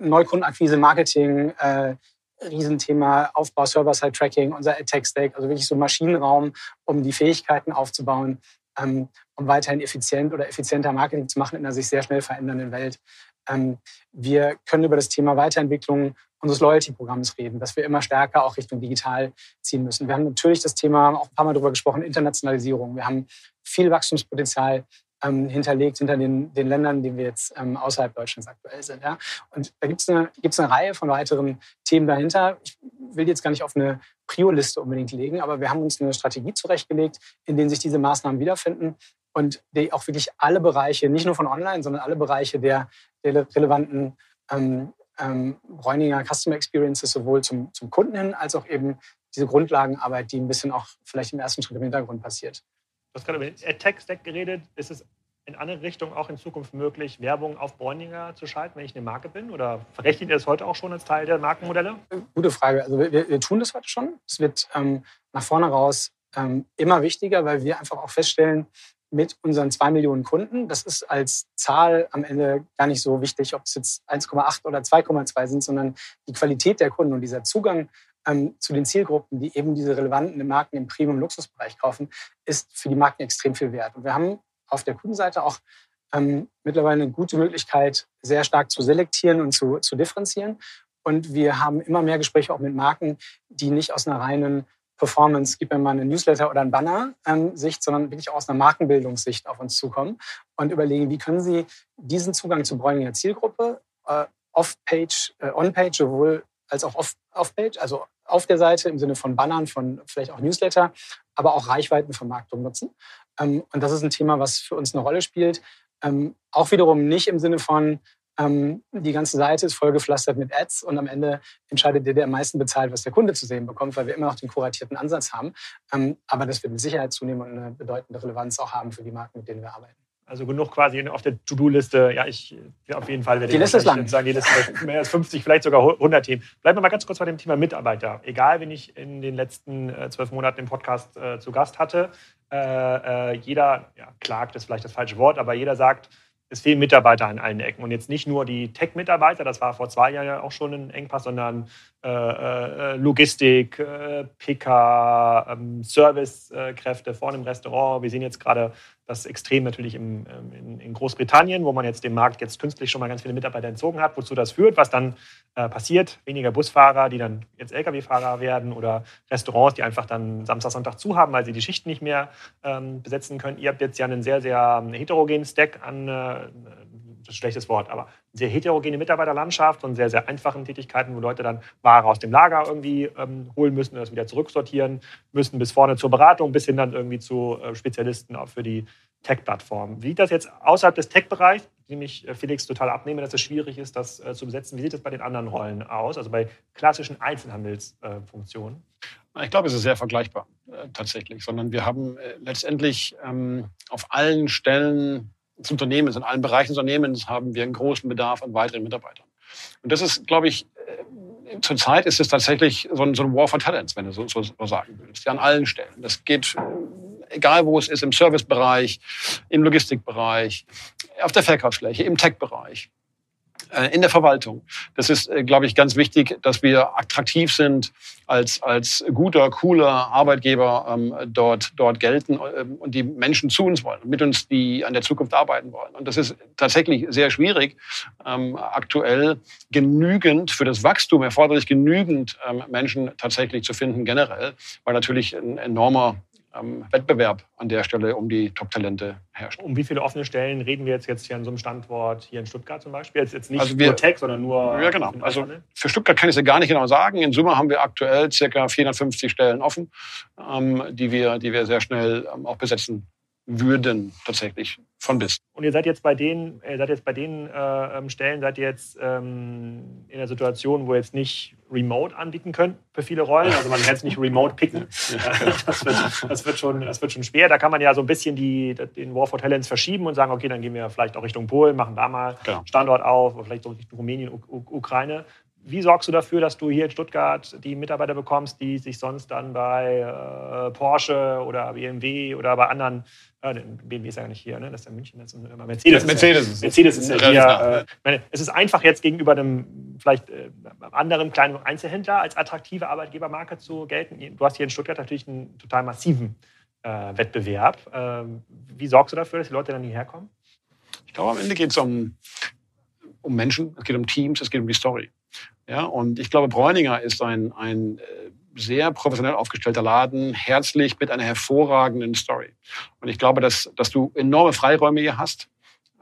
Neukundenakquise, Marketing, äh, Riesenthema Aufbau, Server-Side-Tracking, unser Tech-Stack, also wirklich so Maschinenraum, um die Fähigkeiten aufzubauen, ähm, um weiterhin effizient oder effizienter Marketing zu machen in einer sich sehr schnell verändernden Welt. Ähm, wir können über das Thema Weiterentwicklung unseres Loyalty-Programms reden, dass wir immer stärker auch Richtung digital ziehen müssen. Wir haben natürlich das Thema, auch ein paar Mal darüber gesprochen, Internationalisierung. Wir haben viel Wachstumspotenzial ähm, hinterlegt hinter den, den Ländern, die wir jetzt ähm, außerhalb Deutschlands aktuell sind. Ja? Und da gibt es eine, eine Reihe von weiteren Themen dahinter. Ich will jetzt gar nicht auf eine Prio-Liste unbedingt legen, aber wir haben uns eine Strategie zurechtgelegt, in denen sich diese Maßnahmen wiederfinden und die auch wirklich alle Bereiche, nicht nur von online, sondern alle Bereiche der, der relevanten ähm, ähm, Bräuninger Customer Experiences sowohl zum, zum Kunden hin als auch eben diese Grundlagenarbeit, die ein bisschen auch vielleicht im ersten Schritt im Hintergrund passiert. Du hast gerade über den Tech-Stack geredet. Ist es in andere Richtungen auch in Zukunft möglich, Werbung auf Bräuninger zu schalten, wenn ich eine Marke bin? Oder verrechnet ihr das heute auch schon als Teil der Markenmodelle? Gute Frage. Also wir, wir tun das heute schon. Es wird ähm, nach vorne raus ähm, immer wichtiger, weil wir einfach auch feststellen, mit unseren zwei Millionen Kunden, das ist als Zahl am Ende gar nicht so wichtig, ob es jetzt 1,8 oder 2,2 sind, sondern die Qualität der Kunden und dieser Zugang ähm, zu den Zielgruppen, die eben diese relevanten Marken im Premium-Luxusbereich kaufen, ist für die Marken extrem viel wert. Und wir haben auf der Kundenseite auch ähm, mittlerweile eine gute Möglichkeit, sehr stark zu selektieren und zu, zu differenzieren. Und wir haben immer mehr Gespräche auch mit Marken, die nicht aus einer reinen Performance, gib mir mal einen Newsletter oder ein Banner-Sicht, ähm, sondern wirklich aus einer Markenbildungssicht auf uns zukommen und überlegen, wie können sie diesen Zugang zur Bräuninger Zielgruppe äh, off-page, äh, on-page sowohl als auch off-page, also auf der Seite im Sinne von Bannern, von vielleicht auch Newsletter aber auch Reichweitenvermarktung nutzen. Ähm, und das ist ein Thema, was für uns eine Rolle spielt. Ähm, auch wiederum nicht im Sinne von, ähm, die ganze Seite ist vollgepflastert mit Ads und am Ende entscheidet der, der am meisten bezahlt, was der Kunde zu sehen bekommt, weil wir immer noch den kuratierten Ansatz haben. Ähm, aber das wird mit Sicherheit zunehmen und eine bedeutende Relevanz auch haben für die Marken, mit denen wir arbeiten. Also genug quasi auf der To-Do-Liste. Ja, ich ja, auf jeden Fall werde die Liste ist lang. sagen, die Liste mehr als 50, vielleicht sogar 100 Themen. Bleiben wir mal ganz kurz bei dem Thema Mitarbeiter. Egal, wen ich in den letzten äh, zwölf Monaten im Podcast äh, zu Gast hatte, äh, äh, jeder ja, klagt, ist vielleicht das falsche Wort, aber jeder sagt, es fehlen Mitarbeiter an allen Ecken. Und jetzt nicht nur die Tech-Mitarbeiter, das war vor zwei Jahren ja auch schon ein Engpass, sondern äh, äh, Logistik, äh, PK, ähm, Servicekräfte vorne im Restaurant. Wir sehen jetzt gerade das extrem natürlich im, ähm, in, in, Großbritannien, wo man jetzt dem Markt jetzt künstlich schon mal ganz viele Mitarbeiter entzogen hat, wozu das führt, was dann äh, passiert. Weniger Busfahrer, die dann jetzt Lkw-Fahrer werden oder Restaurants, die einfach dann Samstag, Sonntag zu haben, weil sie die Schichten nicht mehr ähm, besetzen können. Ihr habt jetzt ja einen sehr, sehr ähm, heterogenen Stack an, äh, das ist ein schlechtes Wort, aber sehr heterogene Mitarbeiterlandschaft und sehr, sehr einfachen Tätigkeiten, wo Leute dann Ware aus dem Lager irgendwie ähm, holen müssen und das wieder zurücksortieren müssen, bis vorne zur Beratung, bis hin dann irgendwie zu äh, Spezialisten auch für die Tech-Plattform. Wie sieht das jetzt außerhalb des Tech-Bereichs, dem ich äh, Felix total abnehme, dass es schwierig ist, das äh, zu besetzen? Wie sieht es bei den anderen Rollen aus, also bei klassischen Einzelhandelsfunktionen? Ich glaube, es ist sehr vergleichbar äh, tatsächlich, sondern wir haben äh, letztendlich ähm, auf allen Stellen des Unternehmens, in allen Bereichen des Unternehmens haben wir einen großen Bedarf an weiteren Mitarbeitern. Und das ist, glaube ich, äh, zurzeit ist es tatsächlich so ein, so ein War for Talents, wenn du so, so, so sagen willst. Ja, an allen Stellen. Das geht, äh, egal wo es ist, im Servicebereich, im Logistikbereich, auf der Verkaufsfläche, im Tech-Bereich. Äh, in der Verwaltung. Das ist, äh, glaube ich, ganz wichtig, dass wir attraktiv sind als, als guter, cooler Arbeitgeber ähm, dort, dort gelten ähm, und die Menschen zu uns wollen, mit uns die an der Zukunft arbeiten wollen. Und das ist tatsächlich sehr schwierig, ähm, aktuell genügend für das Wachstum erforderlich genügend ähm, Menschen tatsächlich zu finden generell, weil natürlich ein enormer ähm, Wettbewerb an der Stelle um die Top-Talente herrscht. Um wie viele offene Stellen reden wir jetzt, jetzt hier an so einem Standort hier in Stuttgart zum Beispiel? Jetzt, jetzt nicht also wir, nur Tech, sondern nur. Ja, genau. Also für Stuttgart kann ich es ja gar nicht genau sagen. In Summe haben wir aktuell ca. 450 Stellen offen, ähm, die, wir, die wir sehr schnell ähm, auch besetzen würden tatsächlich von bis. Und ihr seid jetzt bei den, ihr seid jetzt bei den äh, ähm, Stellen, seid ihr jetzt ähm, in der Situation, wo ihr jetzt nicht Remote anbieten könnt für viele Rollen. Also man kann es nicht Remote picken. Das wird, das, wird schon, das wird schon schwer. Da kann man ja so ein bisschen die, den War for Talents verschieben und sagen, okay, dann gehen wir vielleicht auch Richtung Polen, machen da mal genau. Standort auf, oder vielleicht so Richtung Rumänien, U Ukraine. Wie sorgst du dafür, dass du hier in Stuttgart die Mitarbeiter bekommst, die sich sonst dann bei äh, Porsche oder BMW oder bei anderen, äh, BMW ist ja nicht hier, ne? das ist ja München, das ist immer Mercedes. Mercedes ist, Mercedes ist ja hier. Äh, meine, es ist einfach jetzt gegenüber einem vielleicht äh, anderen kleinen Einzelhändler als attraktive Arbeitgebermarke zu gelten. Du hast hier in Stuttgart natürlich einen total massiven äh, Wettbewerb. Ähm, wie sorgst du dafür, dass die Leute dann hierher kommen? Ich glaube, am Ende geht es um, um Menschen, es geht um Teams, es geht um die Story. Ja, und ich glaube, Bräuninger ist ein, ein äh, sehr professionell aufgestellter Laden, herzlich mit einer hervorragenden Story. Und ich glaube, dass, dass du enorme Freiräume hier hast.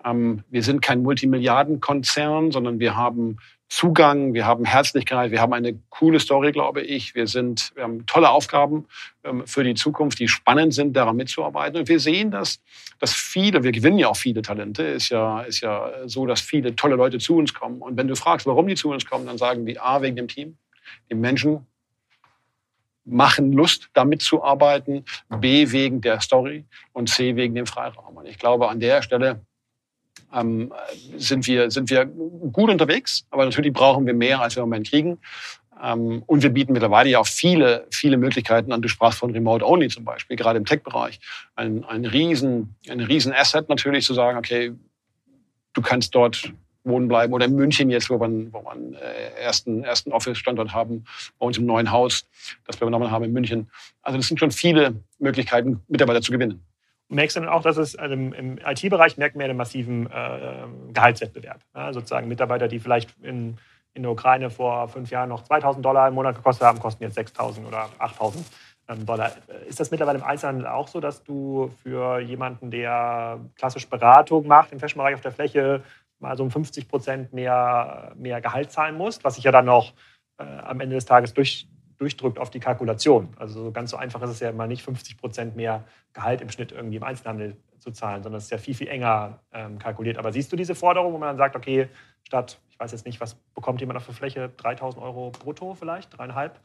Ähm, wir sind kein Multimilliardenkonzern, sondern wir haben Zugang, wir haben Herzlichkeit, wir haben eine coole Story, glaube ich. Wir, sind, wir haben tolle Aufgaben ähm, für die Zukunft, die spannend sind, daran mitzuarbeiten. Und wir sehen, dass, dass viele, wir gewinnen ja auch viele Talente, ist ja, ist ja so, dass viele tolle Leute zu uns kommen. Und wenn du fragst, warum die zu uns kommen, dann sagen die A, wegen dem Team. Die Menschen machen Lust, da mitzuarbeiten. B, wegen der Story. Und C, wegen dem Freiraum. Und ich glaube, an der Stelle ähm, sind, wir, sind wir gut unterwegs, aber natürlich brauchen wir mehr, als wir im Moment kriegen. Ähm, und wir bieten mittlerweile ja auch viele, viele Möglichkeiten an. Du sprachst von Remote Only zum Beispiel, gerade im Tech-Bereich. Ein, ein, riesen, ein riesen Asset natürlich zu sagen, okay, du kannst dort wohnen bleiben oder in München jetzt, wo wir, wo wir einen äh, ersten, ersten Office-Standort haben, bei uns im neuen Haus, das wir übernommen haben in München. Also das sind schon viele Möglichkeiten, Mitarbeiter zu gewinnen merkst du dann auch, dass es also im, IT-Bereich merkt man einen massiven äh, Gehaltswettbewerb. Ja, sozusagen Mitarbeiter, die vielleicht in, in der Ukraine vor fünf Jahren noch 2000 Dollar im Monat gekostet haben, kosten jetzt 6000 oder 8000 ähm, Dollar. Ist das mittlerweile im Einzelhandel auch so, dass du für jemanden, der klassisch Beratung macht im Fashion-Bereich auf der Fläche, mal so um 50 Prozent mehr, mehr Gehalt zahlen musst, was sich ja dann noch äh, am Ende des Tages durch durchdrückt auf die Kalkulation. Also ganz so einfach ist es ja immer nicht, 50 Prozent mehr Gehalt im Schnitt irgendwie im Einzelhandel zu zahlen, sondern es ist ja viel, viel enger ähm, kalkuliert. Aber siehst du diese Forderung, wo man dann sagt, okay, statt, ich weiß jetzt nicht, was bekommt jemand auf der Fläche, 3000 Euro brutto vielleicht, dreieinhalb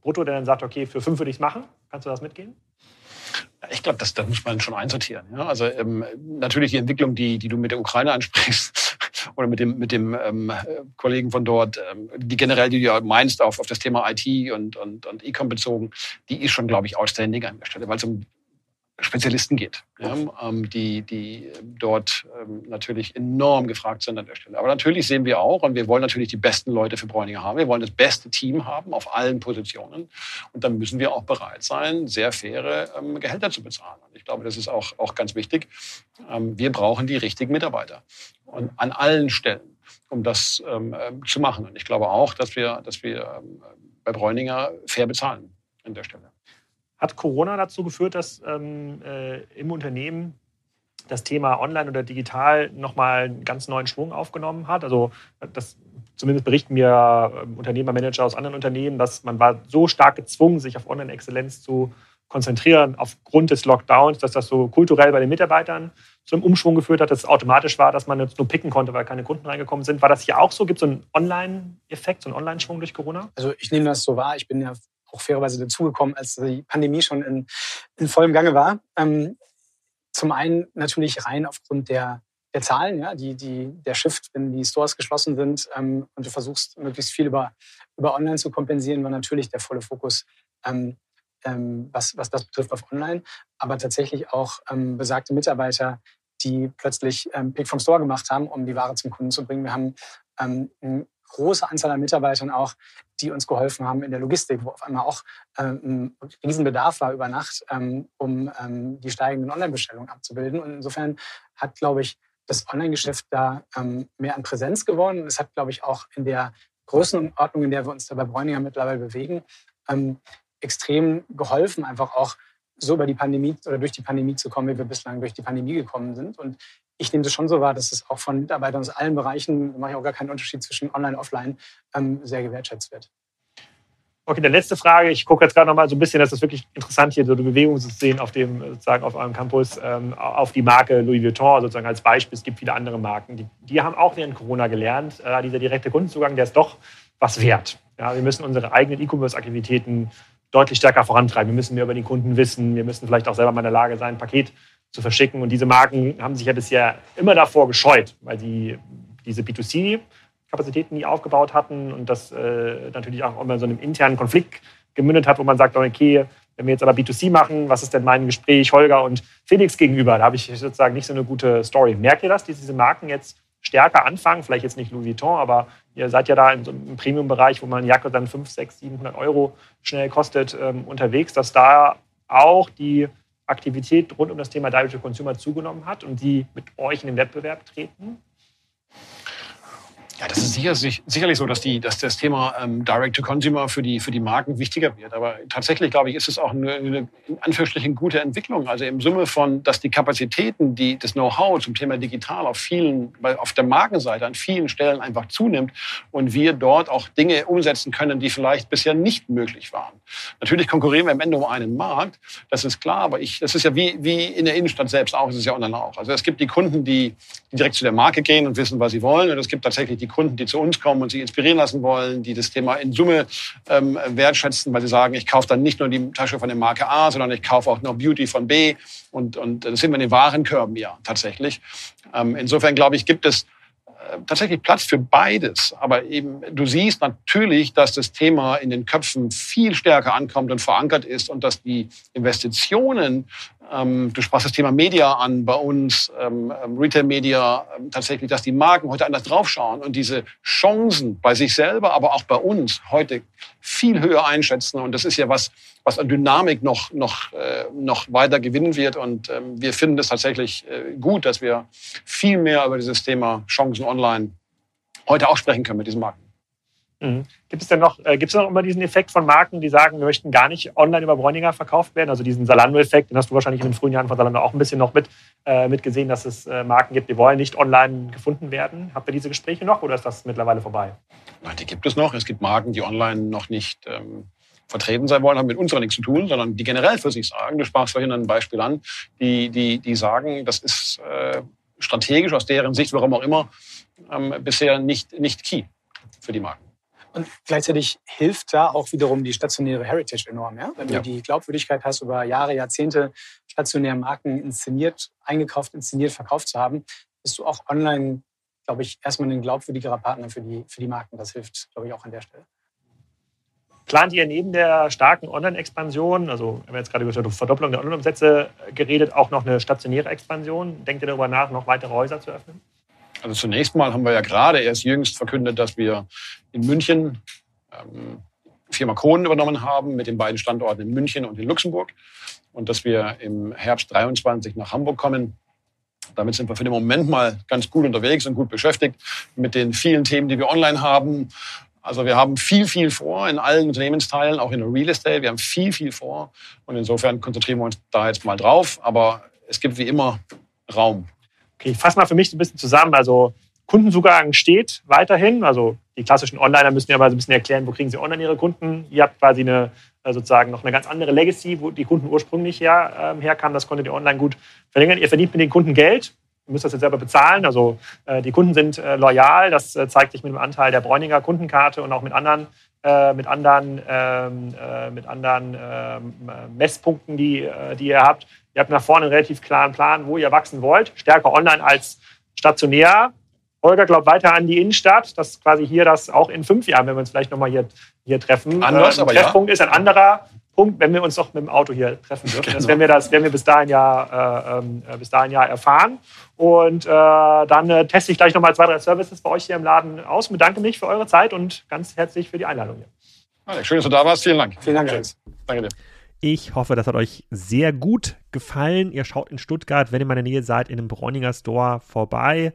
brutto, der dann sagt, okay, für fünf würde ich es machen. Kannst du das mitgehen? Ich glaube, das, das muss man schon einsortieren. Ja? Also ähm, natürlich die Entwicklung, die, die du mit der Ukraine ansprichst oder mit dem, mit dem ähm, Kollegen von dort, ähm, die generell, die du meinst, auf, auf das Thema IT und, und, und E-Com bezogen, die ist schon, glaube ich, outstanding an der Stelle, weil es um Spezialisten geht, ja, ähm, die, die dort ähm, natürlich enorm gefragt sind an der Stelle. Aber natürlich sehen wir auch, und wir wollen natürlich die besten Leute für Bräuninger haben, wir wollen das beste Team haben auf allen Positionen. Und dann müssen wir auch bereit sein, sehr faire ähm, Gehälter zu bezahlen. Und ich glaube, das ist auch, auch ganz wichtig. Ähm, wir brauchen die richtigen Mitarbeiter und an allen Stellen, um das ähm, ähm, zu machen. Und ich glaube auch, dass wir, dass wir bei Bräuninger fair bezahlen an der Stelle. Hat Corona dazu geführt, dass ähm, äh, im Unternehmen das Thema online oder digital nochmal einen ganz neuen Schwung aufgenommen hat? Also das zumindest berichten mir ähm, Unternehmermanager aus anderen Unternehmen, dass man war so stark gezwungen, sich auf Online-Exzellenz zu konzentrieren aufgrund des Lockdowns, dass das so kulturell bei den Mitarbeitern zu einem Umschwung geführt hat, dass es automatisch war, dass man jetzt nur picken konnte, weil keine Kunden reingekommen sind. War das hier auch so? Gibt es so einen Online-Effekt, so einen Online-Schwung durch Corona? Also ich nehme das so wahr. Ich bin ja auch fairerweise dazugekommen, als die Pandemie schon in, in vollem Gange war. Ähm, zum einen natürlich rein aufgrund der, der Zahlen, ja, die, die, der Shift, wenn die Stores geschlossen sind ähm, und du versuchst, möglichst viel über, über Online zu kompensieren, war natürlich der volle Fokus, ähm, ähm, was, was das betrifft, auf Online. Aber tatsächlich auch ähm, besagte Mitarbeiter, die plötzlich ähm, Pick vom Store gemacht haben, um die Ware zum Kunden zu bringen. Wir haben eine große Anzahl an Mitarbeitern auch, die uns geholfen haben in der Logistik, wo auf einmal auch ähm, ein Riesenbedarf war über Nacht, ähm, um ähm, die steigenden Online-Bestellungen abzubilden. Und insofern hat, glaube ich, das Online-Geschäft da mehr an Präsenz gewonnen. Es hat, glaube ich, auch in der Größenordnung, in der wir uns da bei Bräuninger mittlerweile bewegen, extrem geholfen, einfach auch so über die Pandemie oder durch die Pandemie zu kommen, wie wir bislang durch die Pandemie gekommen sind. Und ich nehme das schon so wahr, dass es auch von Mitarbeitern aus allen Bereichen, da mache ich auch gar keinen Unterschied zwischen Online und Offline, ähm, sehr gewertschätzt wird. Okay, dann letzte Frage. Ich gucke jetzt gerade noch mal so ein bisschen, das ist wirklich interessant hier, so eine Bewegung zu sehen auf dem, sozusagen auf eurem Campus, ähm, auf die Marke Louis Vuitton sozusagen als Beispiel. Es gibt viele andere Marken, die, die haben auch während Corona gelernt, äh, dieser direkte Kundenzugang, der ist doch was wert. Ja, wir müssen unsere eigenen E-Commerce-Aktivitäten deutlich stärker vorantreiben. Wir müssen mehr über den Kunden wissen. Wir müssen vielleicht auch selber mal in der Lage sein, ein Paket zu verschicken. Und diese Marken haben sich ja bisher immer davor gescheut, weil sie diese B2C-Kapazitäten nie aufgebaut hatten und das äh, natürlich auch immer so einem internen Konflikt gemündet hat, wo man sagt, okay, wenn wir jetzt aber B2C machen, was ist denn mein Gespräch Holger und Felix gegenüber? Da habe ich sozusagen nicht so eine gute Story. Merkt ihr das, dass diese Marken jetzt stärker anfangen? Vielleicht jetzt nicht Louis Vuitton, aber ihr seid ja da in so einem Premium-Bereich, wo man Jacke dann 5, 6, 700 Euro schnell kostet, ähm, unterwegs, dass da auch die Aktivität rund um das Thema Direct to Consumer zugenommen hat und die mit euch in den Wettbewerb treten? Ja, das ist sicher, sicherlich so, dass, die, dass das Thema ähm, Direct-to-Consumer für die, für die Marken wichtiger wird. Aber tatsächlich, glaube ich, ist es auch eine, eine in Anführungsstrichen gute Entwicklung. Also im Summe von, dass die Kapazitäten, die, das Know-how zum Thema digital auf vielen, auf der Markenseite an vielen Stellen einfach zunimmt und wir dort auch Dinge umsetzen können, die vielleicht bisher nicht möglich waren. Natürlich konkurrieren wir am Ende um einen Markt, das ist klar, aber ich, das ist ja wie, wie in der Innenstadt selbst auch, das ist ja online auch. Also es gibt die Kunden, die, die direkt zu der Marke gehen und wissen, was sie wollen und es gibt tatsächlich die Kunden, die zu uns kommen und sich inspirieren lassen wollen, die das Thema in Summe ähm, wertschätzen, weil sie sagen, ich kaufe dann nicht nur die Tasche von der Marke A, sondern ich kaufe auch noch Beauty von B. Und, und das sind wir in den Warenkörben ja tatsächlich. Ähm, insofern glaube ich, gibt es äh, tatsächlich Platz für beides. Aber eben, du siehst natürlich, dass das Thema in den Köpfen viel stärker ankommt und verankert ist und dass die Investitionen du sprachst das Thema Media an bei uns, ähm, ähm, Retail Media, ähm, tatsächlich, dass die Marken heute anders draufschauen und diese Chancen bei sich selber, aber auch bei uns heute viel höher einschätzen. Und das ist ja was, was an Dynamik noch, noch, äh, noch weiter gewinnen wird. Und ähm, wir finden es tatsächlich äh, gut, dass wir viel mehr über dieses Thema Chancen online heute auch sprechen können mit diesen Marken. Mhm. Gibt es denn noch, äh, gibt es noch immer diesen Effekt von Marken, die sagen, wir möchten gar nicht online über Bräuninger verkauft werden? Also diesen Salando-Effekt, den hast du wahrscheinlich in den frühen Jahren von Salando auch ein bisschen noch mit, äh, mitgesehen, dass es äh, Marken gibt, die wollen nicht online gefunden werden. Habt ihr diese Gespräche noch oder ist das mittlerweile vorbei? Nein, die gibt es noch. Es gibt Marken, die online noch nicht ähm, vertreten sein wollen, haben mit uns aber nichts zu tun, sondern die generell für sich sagen, du sprachst vorhin ein Beispiel an, die, die, die sagen, das ist äh, strategisch aus deren Sicht, warum auch immer, ähm, bisher nicht, nicht key für die Marken. Und gleichzeitig hilft da auch wiederum die stationäre Heritage enorm. Ja? Wenn ja. du die Glaubwürdigkeit hast, über Jahre, Jahrzehnte stationäre Marken inszeniert, eingekauft, inszeniert, verkauft zu haben, bist du auch online, glaube ich, erstmal ein glaubwürdigerer Partner für die, für die Marken. Das hilft, glaube ich, auch an der Stelle. Plant ihr neben der starken Online-Expansion, also wir haben jetzt gerade über die Verdopplung der Online-Umsätze geredet, auch noch eine stationäre Expansion? Denkt ihr darüber nach, noch weitere Häuser zu öffnen? Also zunächst mal haben wir ja gerade erst jüngst verkündet, dass wir in München ähm, Firma Kronen übernommen haben mit den beiden Standorten in München und in Luxemburg und dass wir im Herbst 23 nach Hamburg kommen. Damit sind wir für den Moment mal ganz gut unterwegs und gut beschäftigt mit den vielen Themen, die wir online haben. Also wir haben viel, viel vor in allen Unternehmensteilen, auch in der Real Estate. Wir haben viel, viel vor. Und insofern konzentrieren wir uns da jetzt mal drauf. Aber es gibt wie immer Raum. Okay, ich fasse mal für mich ein bisschen zusammen. Also Kundenzugang steht weiterhin. Also die klassischen Onliner müssen ja mal so ein bisschen erklären, wo kriegen sie online ihre Kunden. Ihr habt quasi eine, äh, sozusagen noch eine ganz andere Legacy, wo die Kunden ursprünglich her, äh, herkamen. Das konntet ihr online gut verlängern. Ihr verdient mit den Kunden Geld. Ihr müsst das jetzt selber bezahlen. Also äh, die Kunden sind äh, loyal. Das äh, zeigt sich mit dem Anteil der Bräuninger Kundenkarte und auch mit anderen, äh, mit anderen, ähm, äh, mit anderen ähm, Messpunkten, die, die ihr habt. Ihr habt nach vorne einen relativ klaren Plan, wo ihr wachsen wollt. Stärker online als stationär. Holger glaubt weiter an die Innenstadt, dass quasi hier das auch in fünf Jahren, wenn wir uns vielleicht nochmal hier, hier treffen. Anders, aber Treffpunkt ja. ist ein anderer Punkt, wenn wir uns doch mit dem Auto hier treffen dürfen. Genau. Das werden wir, das werden wir bis dahin ja, äh, ähm, äh, bis dahin ja erfahren. Und äh, dann äh, teste ich gleich nochmal zwei, drei Services bei euch hier im Laden aus. Und bedanke mich für eure Zeit und ganz herzlich für die Einladung hier. Alex, schön, dass du da warst. Vielen Dank. Vielen Dank, Alex. Danke dir. Ich hoffe, das hat euch sehr gut gefallen. Ihr schaut in Stuttgart, wenn ihr in meiner Nähe seid, in einem Bräuninger Store vorbei.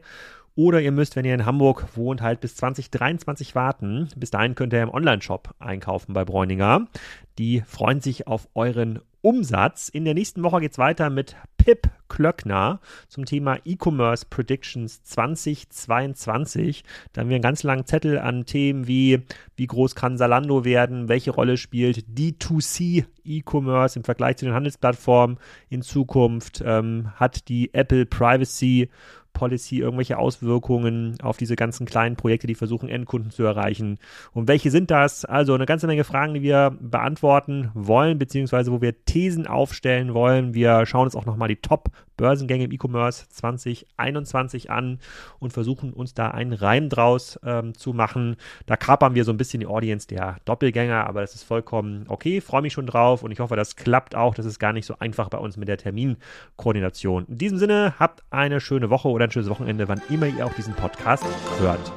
Oder ihr müsst, wenn ihr in Hamburg wohnt, halt bis 2023 warten. Bis dahin könnt ihr im Online-Shop einkaufen bei Bräuninger. Die freuen sich auf euren Umsatz. In der nächsten Woche geht es weiter mit Pip Klöckner zum Thema E-Commerce Predictions 2022. Da haben wir einen ganz langen Zettel an Themen wie, wie groß kann Salando werden, welche Rolle spielt D2C E-Commerce im Vergleich zu den Handelsplattformen in Zukunft, ähm, hat die Apple Privacy Policy irgendwelche Auswirkungen auf diese ganzen kleinen Projekte, die versuchen, Endkunden zu erreichen? Und welche sind das? Also eine ganze Menge Fragen, die wir beantworten wollen, beziehungsweise wo wir Thesen aufstellen wollen. Wir schauen uns auch nochmal die Top-Börsengänge im E-Commerce 2021 an und versuchen uns da einen Reim draus ähm, zu machen. Da kapern wir so ein bisschen die Audience der Doppelgänger, aber das ist vollkommen okay. Freue mich schon drauf und ich hoffe, das klappt auch. Das ist gar nicht so einfach bei uns mit der Terminkoordination. In diesem Sinne, habt eine schöne Woche oder ein schönes Wochenende, wann immer ihr auch diesen Podcast hört.